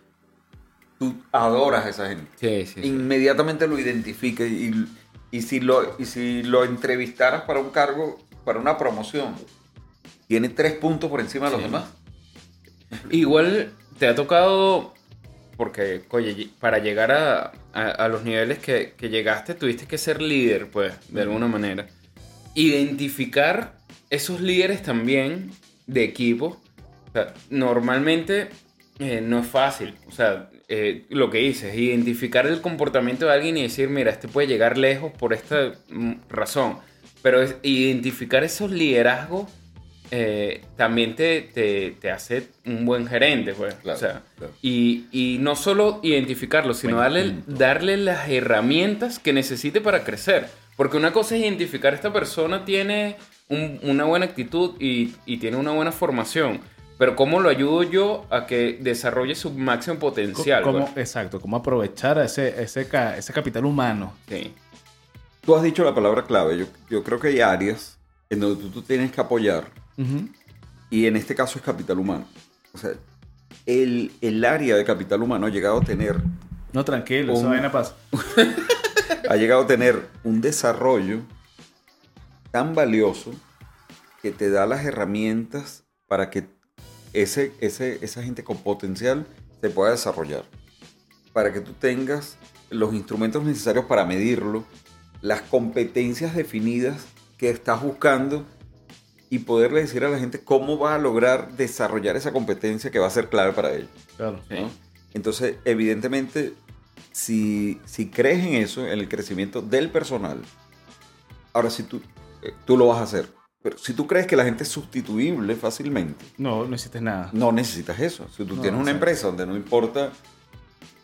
Tú adoras a esa gente. Sí, sí. Inmediatamente lo identifica y, y, si lo, y si lo entrevistaras para un cargo, para una promoción, tiene tres puntos por encima de los demás. Igual te ha tocado, porque, oye, para llegar a, a- a los niveles que, que llegaste, tuviste que ser líder, pues, de alguna manera. Identificar esos líderes también de equipo. O sea, normalmente eh, no es fácil. O sea, eh, lo que dices, identificar el comportamiento de alguien y decir, mira, este puede llegar lejos por esta mm, razón. Pero es identificar esos liderazgos eh, también te, te- te hace un buen gerente, pues. Claro, o sea, claro. y, y no solo identificarlo, sino darle, darle las herramientas que necesite para crecer. Porque una cosa es identificar esta persona tiene un- una buena actitud y, y tiene una buena formación. Pero ¿cómo lo ayudo yo a que desarrolle su máximo potencial? ¿Cómo, pues? exacto, cómo aprovechar ese, ese, ese capital humano. Sí. Tú has dicho la palabra clave. Yo, yo creo que hay áreas en donde tú, tú tienes que apoyar Y en este caso es capital humano. O sea, el, el área de capital humano ha llegado a tener No, tranquilo, esa Un- vaina pasa. ha llegado a tener un desarrollo tan valioso que te da las herramientas para que ese, ese, esa gente con potencial se pueda desarrollar. Para que tú tengas los instrumentos necesarios para medirlo, las competencias definidas que estás buscando y poderle decir a la gente cómo va a lograr desarrollar esa competencia que va a ser clave para ellos. Claro. Sí. ¿no? Entonces, evidentemente, si, si crees en eso, en el crecimiento del personal, ahora si tú, eh, tú lo vas a hacer. Pero si tú crees que la gente es sustituible fácilmente, No, no hiciste nada. no necesitas eso. Si tú No, tienes una empresa donde no importa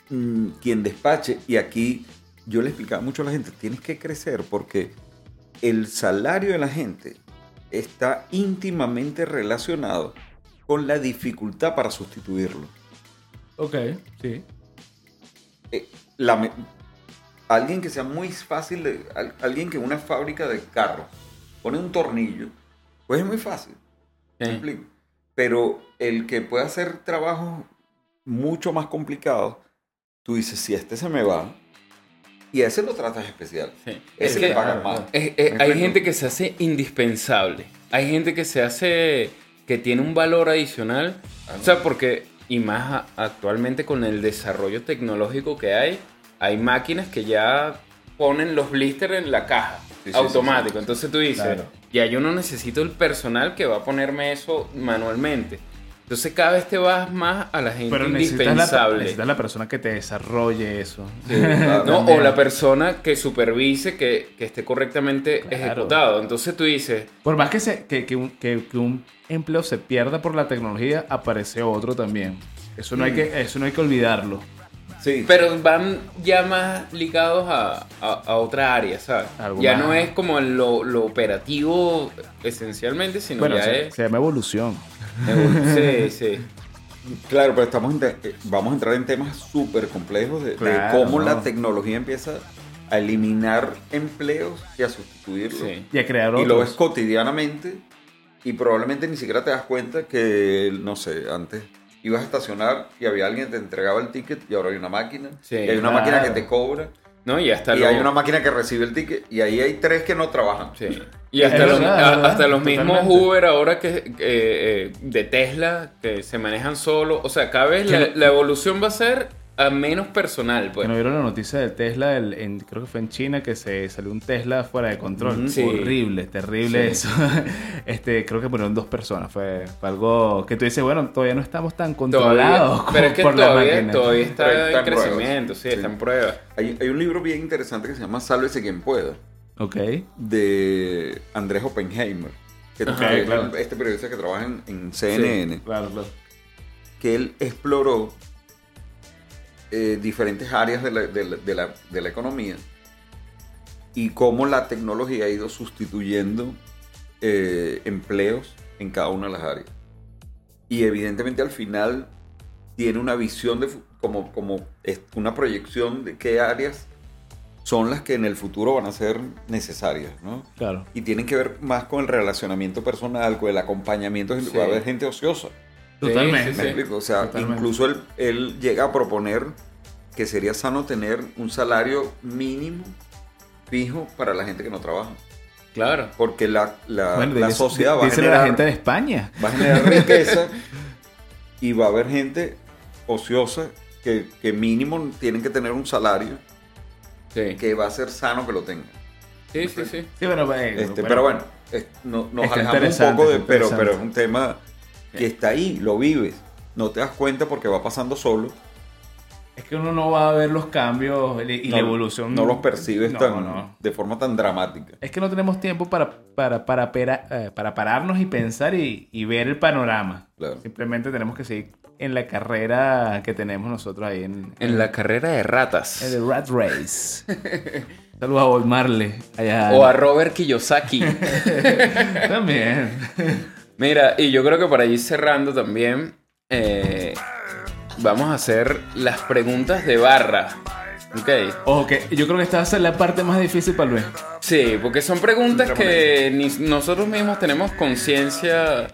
mm, quién despache, y aquí yo le explicaba mucho a la gente, tienes que crecer porque el salario de la gente está íntimamente relacionado con la dificultad para sustituirlo. Ok, sí. eh, la alguien que sea muy fácil de al- alguien que una fábrica de carros pone un tornillo pues es muy fácil ¿me Sí. explico? pero el que puede hacer trabajos mucho más complicados tú dices si este se me va y a ese lo tratas especial Sí. ese Es le que- pagan más Es- es- ¿Me hay gente que se hace indispensable. Hay gente que se hace. que tiene un valor adicional. Ah, O sea, porque. Y más actualmente con el desarrollo tecnológico que hay, hay máquinas que ya ponen los blisters en la caja. Sí, automático. sí. Entonces tú dices, Claro. ya yo no necesito el personal que va a ponerme eso manualmente. Entonces cada vez te vas más a la gente Pero necesitas la, necesitas la persona que te desarrolle eso. claro. ¿no? También. O la persona que supervise que, que esté correctamente Claro. ejecutado. Entonces tú dices, Por más que, se, que, que un, que- que un empleo se pierda por la tecnología, aparece otro también. Eso no, hay, Mm. que, eso no hay que olvidarlo. Sí. Pero van ya más ligados a, a- a otra área, ¿sabes? Algo ya más. no es como lo, lo operativo esencialmente, sino Bueno, ya se, es... se llama evolución. Sí, sí. Claro, pero estamos eh, vamos a entrar en temas súper complejos de, cómo ¿no? la tecnología empieza a eliminar empleos y a sustituirlos. Sí. Y a crear Y lo otros. ves cotidianamente y probablemente ni siquiera te das cuenta que, no sé, antes ibas a estacionar y había alguien que te entregaba el ticket y ahora hay una máquina. Sí, y hay una claro. máquina que te cobra. No, y hasta y lo- hay una máquina que recibe el ticket y ahí hay tres que no trabajan. Sí. Y hasta, los, verdad, a- es verdad, hasta los mismos. Uber ahora que, que, eh, de Tesla que se manejan solo. O sea, cada vez la evolución va a ser a menos personal, pues. Que no vieron la noticia del Tesla, el- en- creo que fue en China, que se salió un Tesla fuera de control. Sí. Horrible, terrible eso. este, creo que murieron dos personas. Fue, fue algo que tú dices, bueno, todavía no estamos tan controlados Todavía, pero es que por todavía, todavía está, Pero está en crecimiento, sí, Sí. está en prueba. Hay, hay un libro bien interesante que se llama Sálvese quien pueda, Ok. de Andrés Oppenheimer. Que es claro. este periodista que trabaja en, en CNN. Claro, claro. que él exploró eh, diferentes áreas de la, de la- de la- de la economía y cómo la tecnología ha ido sustituyendo eh, empleos en cada una de las áreas. Y evidentemente al final tiene una visión de como, como una proyección de qué áreas son las que en el futuro van a ser necesarias, ¿no? Claro. Y tienen que ver más con el relacionamiento personal, con el acompañamiento. Sí. Va a haber gente ociosa. Totalmente. Sí, ¿Me sí. explico? O sea, Totalmente. incluso él, él llega a proponer que sería sano tener un salario mínimo fijo para la gente que no trabaja. Claro. Porque la, la, Bueno, la sociedad va a, a la generar, gente de España. va a generar riqueza y va a haber gente ociosa que, que mínimo tienen que tener un salario Sí, que va a ser sano que lo tengan. sí, sí. sí. Sí, bueno, eh, Este, Pero bueno, es- no- nos alejamos un poco de, pero, pero es un tema que está ahí, lo vives. No te das cuenta porque va pasando solo. Es que uno no va a ver los cambios y no, la evolución. No los percibes No, tan, no. de forma tan dramática. Es que no tenemos tiempo para, para, para, pera- eh, para pararnos y pensar y, y ver el panorama. Claro. Simplemente tenemos que seguir en la carrera que tenemos nosotros ahí en, En la carrera de ratas. en el Rat Race. Saludos a Bob Marley. Allá. O a Robert Kiyosaki. También. Mira, y yo creo que para ir cerrando también, eh, vamos a hacer las preguntas de barra. Ok. Ojo, que yo creo que esta va a ser la parte más difícil para Luis. Sí, porque son preguntas que ni nosotros mismos tenemos conciencia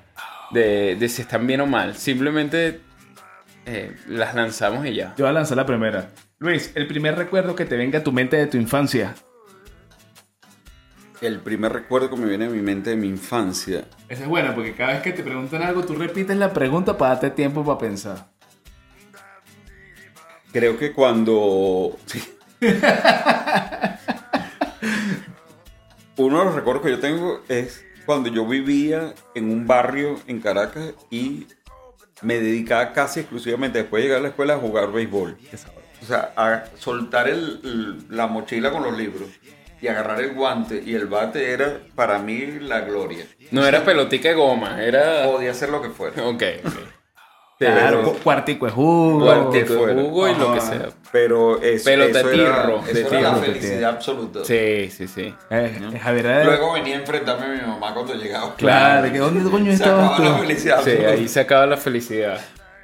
de, de si están bien o mal. Simplemente eh, las lanzamos y ya. Yo voy a lanzar la primera. Luis, el primer recuerdo que te venga a tu mente de tu infancia. El primer recuerdo que me viene a mi mente de mi infancia. Esa es buena porque cada vez que te preguntan algo, tú repites la pregunta para darte tiempo para pensar. Creo que cuando. sí. Uno de los recuerdos que yo tengo es cuando yo vivía en un barrio en Caracas y me dedicaba casi exclusivamente después de llegar a la escuela a jugar béisbol. O sea, a soltar el- la mochila con los libros y agarrar el guante y el bate era para mí la gloria. No era pelotica de goma, era... Podía hacer lo que fuera. Ok, ok. Claro, Pero- cu- cuartico de jugo. Cuartico de fuera. jugo y lo que sea. Pero eso, Pelota eso de era, tirro, eso de era tirro, la de felicidad tirro. absoluta. Sí, sí, sí. Eh, Javier era- Luego venía a enfrentarme a mi mamá cuando llegaba. Claro, que ¿dónde coño Se estabas acababa la tú? felicidad. Sí, absoluta. ahí se acaba la felicidad.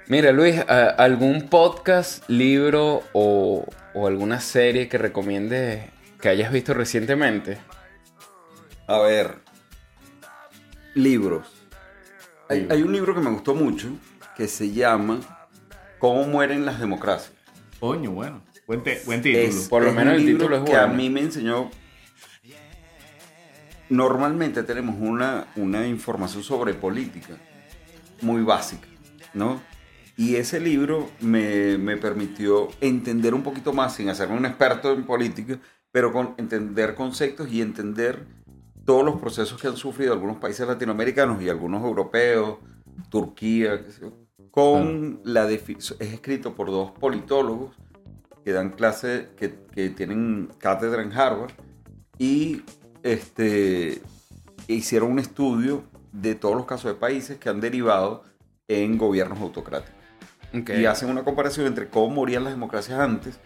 Mira, Luis, ¿a- ¿algún podcast, libro o, o alguna serie que recomiendes que hayas visto recientemente? A ver. Libros. Hay, hay un libro que me gustó mucho que se llama ¿Cómo mueren las democracias? Coño, bueno. Buen, título. Es- Por lo menos el libro título es que a bueno. mí me enseñó. Normalmente tenemos una, una información sobre política muy básica, ¿no? Y ese libro me, me permitió entender un poquito más, sin hacerme un experto en política, pero con entender conceptos y entender todos los procesos que han sufrido algunos países latinoamericanos y algunos europeos, Turquía, con la es escrito por dos politólogos que dan clase, que, que tienen cátedra en Harvard, y este, hicieron un estudio de todos los casos de países que han derivado en gobiernos autocráticos. Ok. y hacen una comparación entre cómo morían las democracias antes,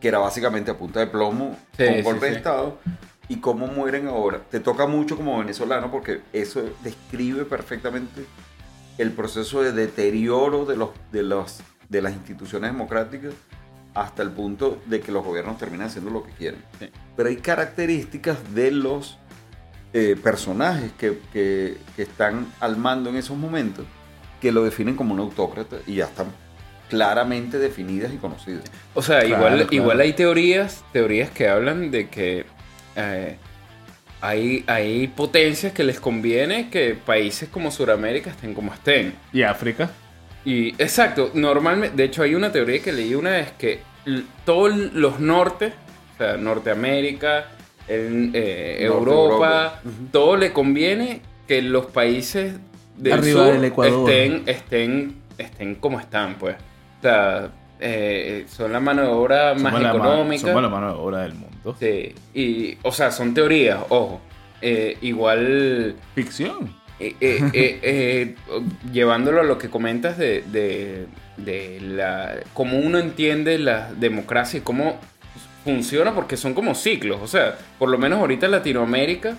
que era básicamente a punta de plomo, Sí, con sí, golpe de. Estado, y cómo mueren ahora. Te toca mucho como venezolano porque eso describe perfectamente el proceso de deterioro de, los, de, los, de las instituciones democráticas hasta el punto de que los gobiernos terminan haciendo lo que quieren. Sí. Pero hay características de los eh, personajes que, que- que están al mando en esos momentos que lo definen como un autócrata y ya están claramente definidas y conocidas. O sea, Claro, igual, claro. igual hay teorías, teorías que hablan de que eh, hay, hay potencias que les conviene que países como Sudamérica estén como estén. ¿Y África? Y exacto, normalmente, de hecho hay una teoría que leí una vez que todos los nortes, o sea, Norteamérica, el, eh, Norte Europa, Europa. Todo le conviene que los países del Arriba sur del Ecuador. estén, estén, estén como están, pues. O sea, eh, son la mano de obra más Somos económica. somos la mano de obra del mundo. Sí, y, o sea, son teorías, ojo. Eh, igual Ficción. eh, eh, llevándolo a lo que comentas de, de, de la cómo uno entiende la democracia y cómo funciona, porque son como ciclos. O sea, por lo menos ahorita Latinoamérica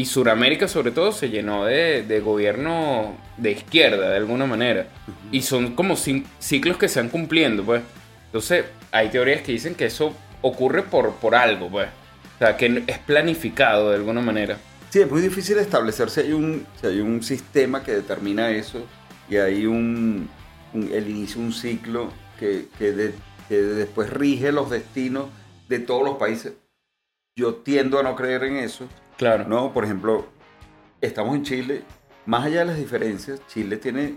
y Suramérica sobre todo se llenó de, de gobierno de izquierda de alguna manera. Y son como ciclos que se han cumpliendo, pues. Entonces, hay teorías que dicen que eso ocurre por, por algo, pues. O sea, que es planificado de alguna manera. Sí, es muy difícil establecer si hay un, si hay un sistema que determina eso y hay un, un- el inicio de un ciclo que, que, de- que después rige los destinos de todos los países. Yo tiendo a no creer en eso, Claro. ¿no? Por ejemplo, estamos en Chile, más allá de las diferencias, Chile tiene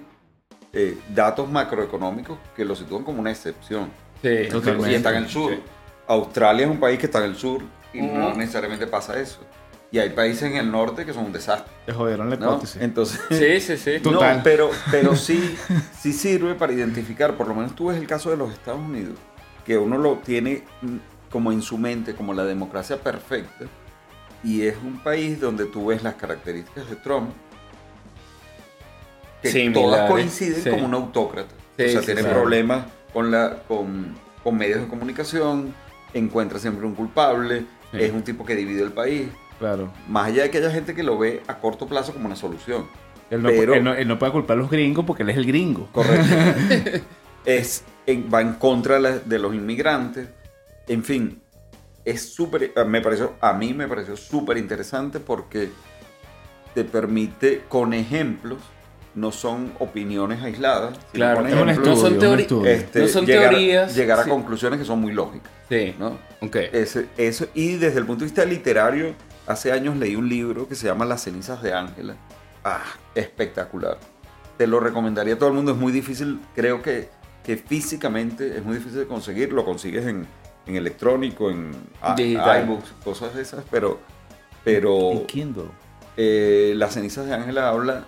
eh, datos macroeconómicos que lo sitúan como una excepción. Sí, Totalmente. Y está en el sur. Sí. Australia es un país que está en el sur y no necesariamente pasa eso. Y hay países en el norte que son un desastre. Te jodieron la ¿no? hipótesis. Entonces, Sí, sí, sí. No, Total. pero, pero sí, sí sirve para identificar, por lo menos tú ves el caso de los Estados Unidos, que uno lo tiene como en su mente, como la democracia perfecta, y es un país donde tú ves las características de Trump, que Similares, todas coinciden sí. como un autócrata. Sí, o sea, sí, tiene problemas con, la, con, con medios de comunicación, encuentra siempre un culpable, Sí. es un tipo que divide el país, Claro. más allá de que haya gente que lo ve a corto plazo como una solución. Él no, Pero- él no- él no puede culpar a los gringos porque él es el gringo. Correcto. es, en- va en contra de los inmigrantes. En fin, es súper, eh, me pareció, a mí me pareció súper interesante porque te permite con ejemplos, no son opiniones aisladas, Claro, no son este, no son llegar, teorías, llegar a sí. conclusiones que son muy lógicas. Sí. ¿no? Ok. Ese- eso, y desde el punto de vista literario, hace años leí un libro que se llama Las cenizas de Ángela. Ah, espectacular. Te lo recomendaría a todo el mundo. Es muy difícil, creo que, que físicamente es muy difícil de conseguir. Lo consigues en, en electrónico, en Digital. iBooks, cosas de esas, pero, pero En Kindle. eh, Las cenizas de Ángela habla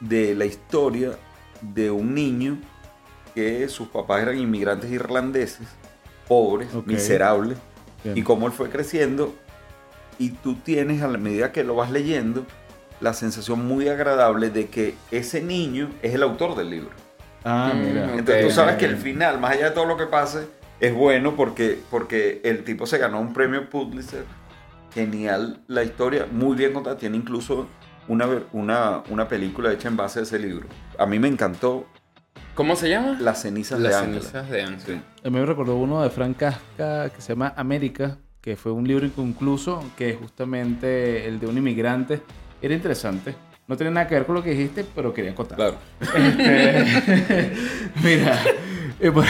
de la historia de un niño que sus papás eran inmigrantes irlandeses, pobres, miserables, Bien. y cómo él fue creciendo. Y tú tienes, a la medida que lo vas leyendo, la sensación muy agradable de que ese niño es el autor del libro. Ah, mira. Entonces tú sabes que el final, más allá de todo lo que pase, es bueno porque, porque el tipo se ganó un premio Pulitzer. Genial la historia, muy bien contada. Tiene incluso una, una, una película hecha en base a ese libro. A mí me encantó ¿Cómo se llama? Las cenizas de Las Ángela. cenizas de Ángela. Sí. A mí me recordó uno de Frank Kafka que se llama América, que fue un libro inconcluso, que es justamente el de un inmigrante. Era interesante. No tiene nada que ver con lo que dijiste, pero quería contar. Claro. Este, mira, eh, por,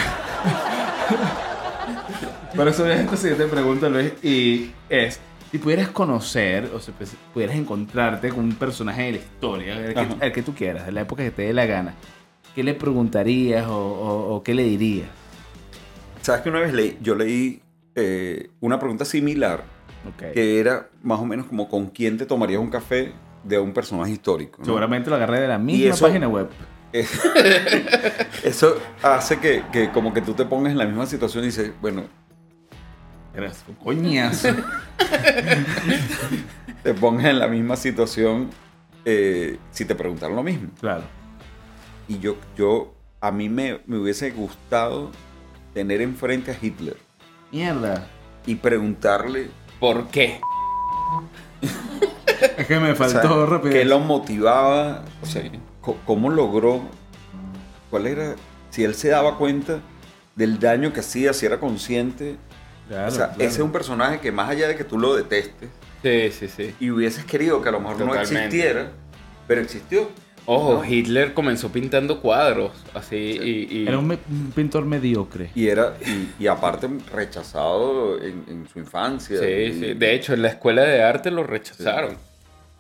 por eso es esta siguiente pregunta, Luis, y es, si pudieras conocer, o si pues, pudieras encontrarte con un personaje de la historia, el que, el que tú quieras, de la época que te dé la gana, ¿qué le preguntarías o, o- o qué le dirías? ¿Sabes que una vez leí, yo leí eh, una pregunta similar Ok. que era más o menos como con quién te tomarías un café de un personaje histórico. ¿no? Seguramente lo agarré de la misma eso- página web. Eso hace que, que como que tú te pongas en la misma situación y dices, bueno, Eras un coñazo. te pongas en la misma situación eh, si te preguntaron lo mismo. claro. Y yo, yo a mí me, me hubiese gustado tener enfrente a Hitler Mierda. y preguntarle ¿Por qué? Es que me o sea, faltó rapidez. qué lo motivaba, o sea, cómo logró, cuál era, si él se daba cuenta del daño que hacía, si era consciente. Claro, o sea, claro. ese es un personaje que más allá de que tú lo detestes Sí, sí, sí. y hubieses querido que a lo mejor no existiera, pero existió. Ojo, ¿no? Hitler comenzó pintando cuadros, así, y... y- Era un, me- un pintor mediocre. Y era, y, y aparte rechazado en, en su infancia. Sí, Y sí. De hecho, en la escuela de arte lo rechazaron.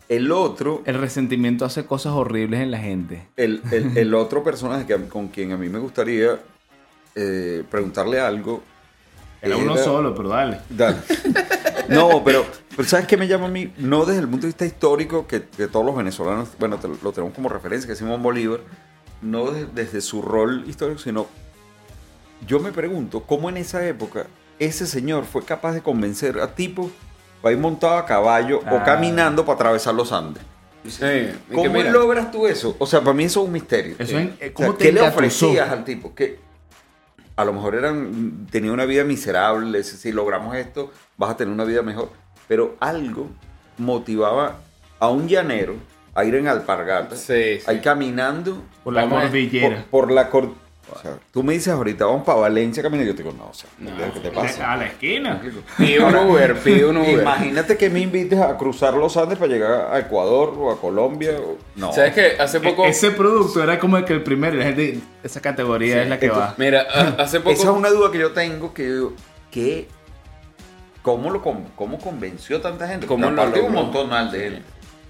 El otro, El resentimiento hace cosas horribles en la gente. el, el- el otro personaje que con quien a mí me gustaría eh, preguntarle algo. Era uno solo, pero dale. Dale. No, pero, pero ¿sabes qué me llama a mí? No desde el punto de vista histórico, que, que todos los venezolanos, bueno, te- lo tenemos como referencia, que es Simón Bolívar, no de- desde su rol histórico, sino yo me pregunto cómo en esa época ese señor fue capaz de convencer a tipos para ir montado a caballo o Ah. caminando para atravesar los Andes. Sí, ¿Cómo logras tú eso? O sea, para mí eso es un misterio. Eso es- O sea, ¿cómo te ¿Qué le ofrecías al tipo? Que a lo mejor eran, tenía una vida miserable, si si logramos esto, vas a tener una vida mejor. Pero algo motivaba a un llanero a ir en alpargatas, Sí, sí. a ir caminando Por la Vamos a- cordillera. por, por la cor- o sea, tú me dices ahorita, vamos para Valencia caminando, yo te digo, no, o sea, No, ¿qué te pasa? A la esquina. Pide un Uber, pide un Uber. Imagínate que me invites a cruzar los Andes para llegar a Ecuador o a Colombia. o- No. ¿Sabes qué? Hace poco... E- Ese producto era como el que el primero, la gente, esa categoría es la que entonces- va. Mira, hace poco... Esa es una duda que yo tengo, que, yo- que ¿cómo, lo, con- ¿cómo convenció tanta gente? ¿Cómo lo aparte un montón más de él.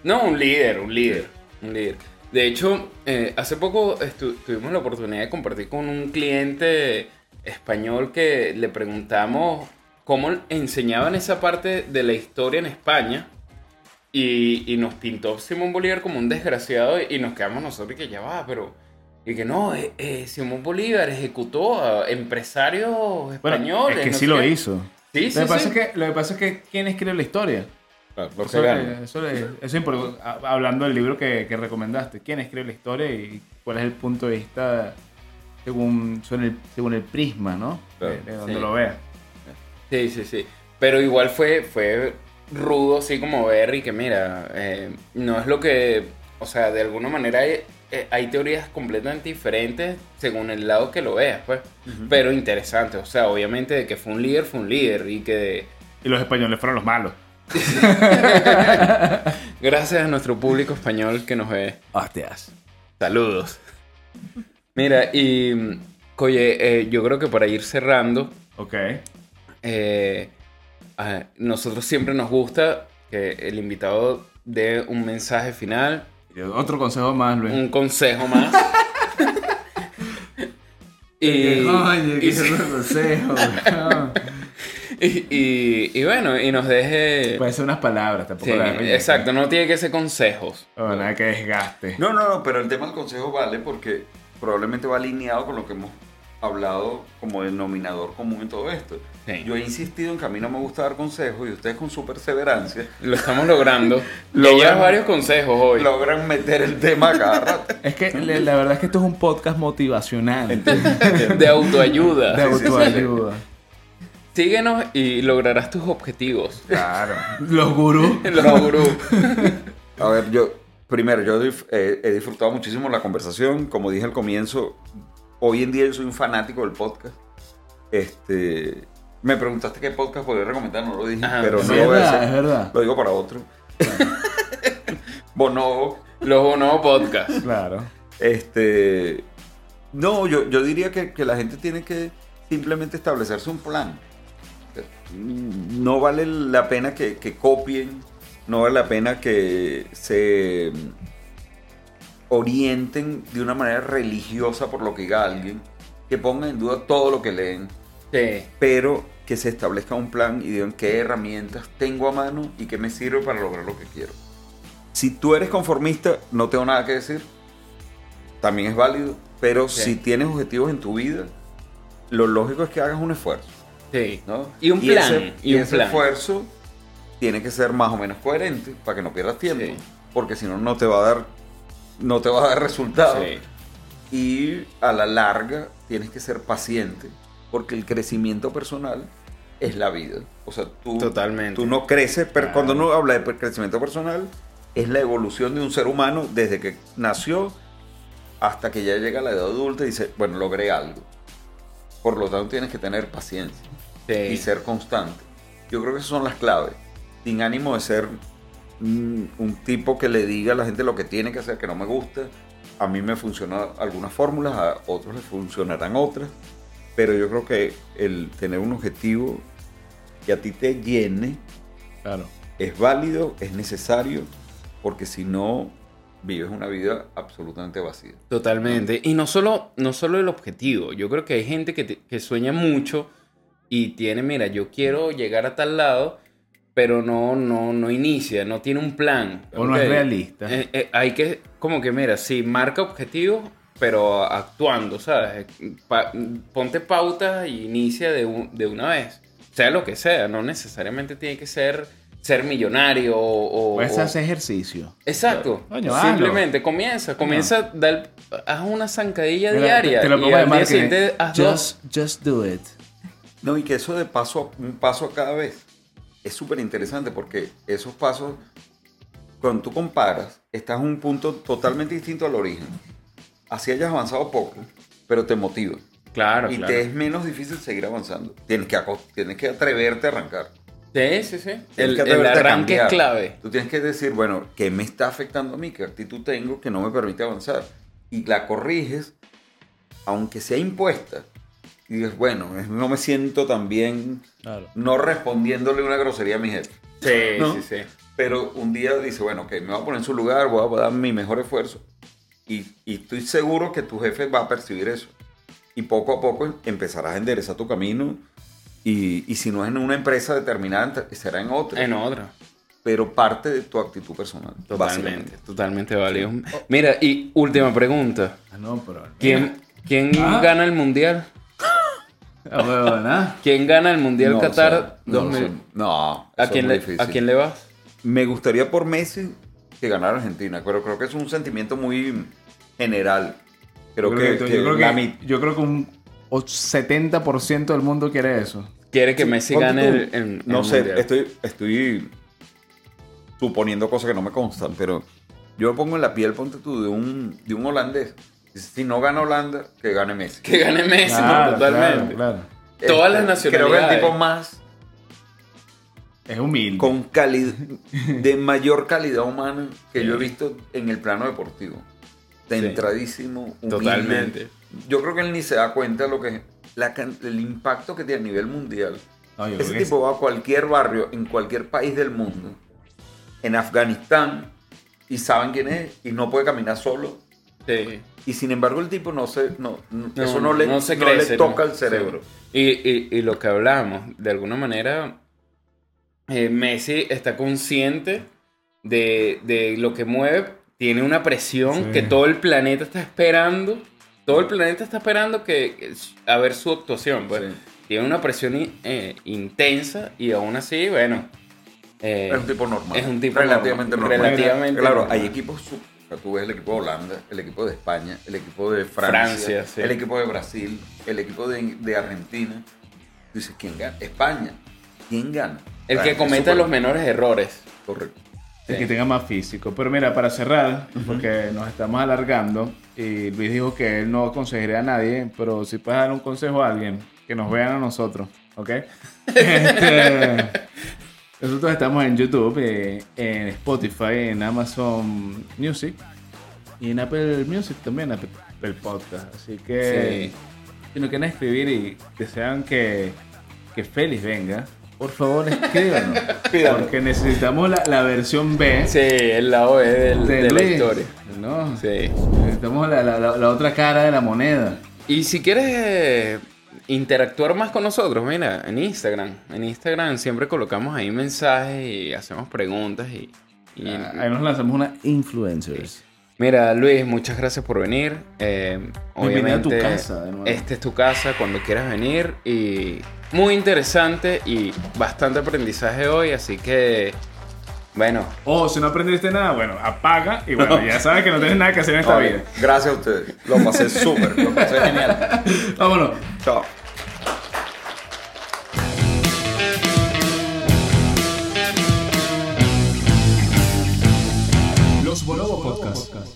No, un líder, un líder, un líder. De hecho, eh, hace poco tuvimos la oportunidad de compartir con un cliente español que le preguntamos cómo enseñaban esa parte de la historia en España y, y nos pintó Simón Bolívar como un desgraciado y nos quedamos nosotros y que ya va, pero... Y que no, eh, eh, Simón Bolívar ejecutó a empresarios Bueno, españoles. es que no sí lo qué. hizo. Sí, sí, lo, que pasa sí. Es que, lo que pasa es que ¿quién escribe la historia? Los Eso, eh, eso, es- eso es importante. Ha- Hablando del libro que, que recomendaste, ¿quién escribe la historia y cuál es el punto de vista según, según, el, según el prisma, ¿no? Claro, de, de donde sí. lo veas. Sí, sí, sí. Pero igual fue, fue rudo, así como ver y que mira, eh, no es lo que, o sea, de alguna manera hay, eh, hay teorías completamente diferentes según el lado que lo veas, pues. Pero interesante, o sea, obviamente de que fue un líder, fue un líder y que Y los españoles fueron los malos. gracias a nuestro público español que nos ve. Hostias. Saludos. Mira, y, oye, eh, yo creo que para ir cerrando, Ok. Eh, nosotros siempre nos gusta que el invitado dé un mensaje final, Y Otro consejo más, Luis. un consejo más. y, Oye, y, qué buen consejo. Y- y- y bueno, y nos deje... Puede ser unas palabras, tampoco Sí, la exacto, no tiene que ser consejos. Oh, nada que desgaste. No, no, no, pero el tema del consejo vale porque probablemente va alineado con lo que hemos hablado como denominador común en todo esto. Sí. Yo he insistido en que a mí no me gusta dar consejos y ustedes con su perseverancia Lo estamos logrando. Logran- varios consejos hoy. logran meter el tema a cada rato. Es que la verdad es que esto es un podcast motivacional. De autoayuda. De autoayuda. Síguenos y lograrás tus objetivos. Claro. Los gurús. Los gurús. A ver, yo, primero, yo eh, he disfrutado muchísimo la conversación. Como dije al comienzo, hoy en día yo soy un fanático del podcast. Este, me preguntaste qué podcast podría recomendar, no lo dije, Ajá, pero no lo voy a verdad, es hacer. verdad. Lo digo para otro. Bonobo. Los Bonobo Podcast. Claro. Este, no, yo, yo diría que, que la gente tiene que simplemente establecerse un plan. No vale la pena que, que copien, no vale la pena que se orienten de una manera religiosa por lo que diga alguien, que pongan en duda todo lo que leen, Sí. pero que se establezca un plan y digan qué herramientas tengo a mano y qué me sirve para lograr lo que quiero. Si tú eres conformista, no tengo nada que decir, también es válido, pero Sí. si tienes objetivos en tu vida, lo lógico es que hagas un esfuerzo. Sí. ¿no? Y un plan, ese, y un ese plan. esfuerzo tiene que ser más o menos coherente para que no pierdas tiempo, Sí. porque si no, no te va a dar, no te va a dar resultados. Sí. Y a la larga tienes que ser paciente porque el crecimiento personal es la vida. O sea, tú, Totalmente. tú no creces, pero Claro. cuando uno habla de crecimiento personal, es la evolución de un ser humano desde que nació hasta que ya llega a la edad adulta y dice, bueno, logré algo. Por lo tanto, tienes que tener paciencia Sí. y ser constante. Yo creo que esas son las claves. Sin ánimo de ser un tipo que le diga a la gente lo que tiene que hacer, que no me gusta. A mí me funcionan algunas fórmulas, a otros les funcionarán otras. Pero yo creo que el tener un objetivo que a ti te llene Claro. es válido, es necesario, porque si no, vives una vida absolutamente vacía. Totalmente. Y no solo, no solo el objetivo. Yo creo que hay gente que, te- que sueña mucho y tiene, mira, yo quiero llegar a tal lado, pero no, no, no inicia, no tiene un plan. O no es realista. Eh, eh, hay que, como que, mira, sí, marca objetivos, pero actuando, ¿sabes? Pa- ponte pautas y inicia de, un- de una vez. Sea lo que sea, no necesariamente tiene que ser ser millonario o... o- Puedes hacer ejercicio. Exacto. Coño, hazlo. Simplemente comienza, comienza, da el- haz una zancadilla Mira, diaria. Te lo y pongo de al día siguiente haz dos. Just, just do it. No, y que eso de paso, un paso a cada vez es súper interesante porque esos pasos, cuando tú comparas, estás en un punto totalmente distinto al origen. Así hayas avanzado poco, pero te motiva. Claro, y claro. te es menos difícil seguir avanzando. Tienes que, tienes que atreverte a arrancar. Sí, sí, sí. El, el arranque es clave. Tú tienes que decir, bueno, ¿qué me está afectando a mí? ¿Qué actitud tengo que no me permite avanzar? Y la corriges, aunque sea impuesta. Y dices, bueno, no me siento tan bien Claro. no respondiéndole una grosería a mi jefe. Sí, ¿No? sí, sí. Pero un día dice, bueno, ok, me voy a poner en su lugar, voy a dar mi mejor esfuerzo. Y, y estoy seguro que tu jefe va a percibir eso. Y poco a poco empezarás a enderezar tu camino. Y, y si no es en una empresa determinada, será en otra. En otra. Pero parte de tu actitud personal. Totalmente, totalmente válido. Mira, y última pregunta. Ah, no, pero. ¿Quién, quién Ah. gana el mundial? ¿Quién gana el mundial No, Qatar o sea, no, 2000? o sea, no, ¿A quién, le. ¿A quién le vas? Me gustaría por Messi que ganara Argentina, pero creo que es un sentimiento muy general. Creo Yo que, creo que yo creo que- yo creo que un o- 70% del mundo quiere eso. Quiere que Sí, Messi gane el, el- No el sé, mundial. estoy, estoy suponiendo cosas que no me constan, pero yo me pongo en la piel, ponte tú, de un, de un holandés. Si no gana Holanda, que gane Messi. Que gane Messi, no, totalmente. claro, claro. Todas las Este, Creo que el nacionalidades. tipo más Es humilde. con calidad, de mayor calidad humana que yo he visto en el plano deportivo. Centradísimo, humilde. Totalmente. Yo creo que él ni se da cuenta de lo que la el impacto que tiene a nivel mundial. No, Ese que tipo va a cualquier barrio, en cualquier país del mundo, en Afganistán, y saben quién es, y no puede caminar solo. Sí. Y sin embargo el tipo no se, no, no- No, eso no le, no se crece, le toca ¿no? el cerebro. Y, y- y lo que hablamos, de alguna manera, eh, Messi está consciente de, de lo que mueve, tiene una presión Sí. que todo el planeta está esperando. Todo el planeta está esperando que, a ver su actuación. Pues. Sí. Tiene una presión eh, intensa y aún así, bueno. eh, Es un tipo normal. es un tipo relativamente normal. normal. Relativamente Claro, normal. hay equipos. O sea, Tú ves el equipo de Holanda, el equipo de España, el equipo de Francia, Francia, sí. el equipo de Brasil, el equipo de, de Argentina. Tú dices, ¿quién gana? España. ¿Quién gana? el que cometa los menores errores. Correcto. El que tenga más físico. Pero mira, para cerrar, porque nos estamos alargando, y Luis dijo que él no aconsejaría a nadie, pero si puedes dar un consejo a alguien, que nos vean a nosotros, ¿ok? Este, nosotros estamos en YouTube, eh, en Spotify, en Amazon Music y en Apple Music también, Apple, Apple Podcast. Así que Sí. si nos quieren escribir y desean que, que Félix venga, por favor escríbanos. Porque necesitamos la, la versión B Sí, el lado B del- de, la historia. ¿no? Sí. Necesitamos la, la- la- la otra cara de la moneda. Y si quieres interactuar más con nosotros, mira, en Instagram. En Instagram siempre colocamos ahí mensajes y hacemos preguntas. Y, y- Ah, Ahí nos lanzamos una influencers. Mira, Luis, muchas gracias por venir. Eh, Bienvenido a tu obviamente, casa, de nuevo. Esta es tu casa cuando quieras venir. Y muy interesante y bastante aprendizaje hoy. Así que Bueno, O si no aprendiste nada, bueno, apaga y bueno, ya sabes que no tienes nada que hacer en esta vida. Gracias a ustedes. Lo pasé súper. Lo pasé genial. Vámonos. Chao. Los Bonobo Podcast.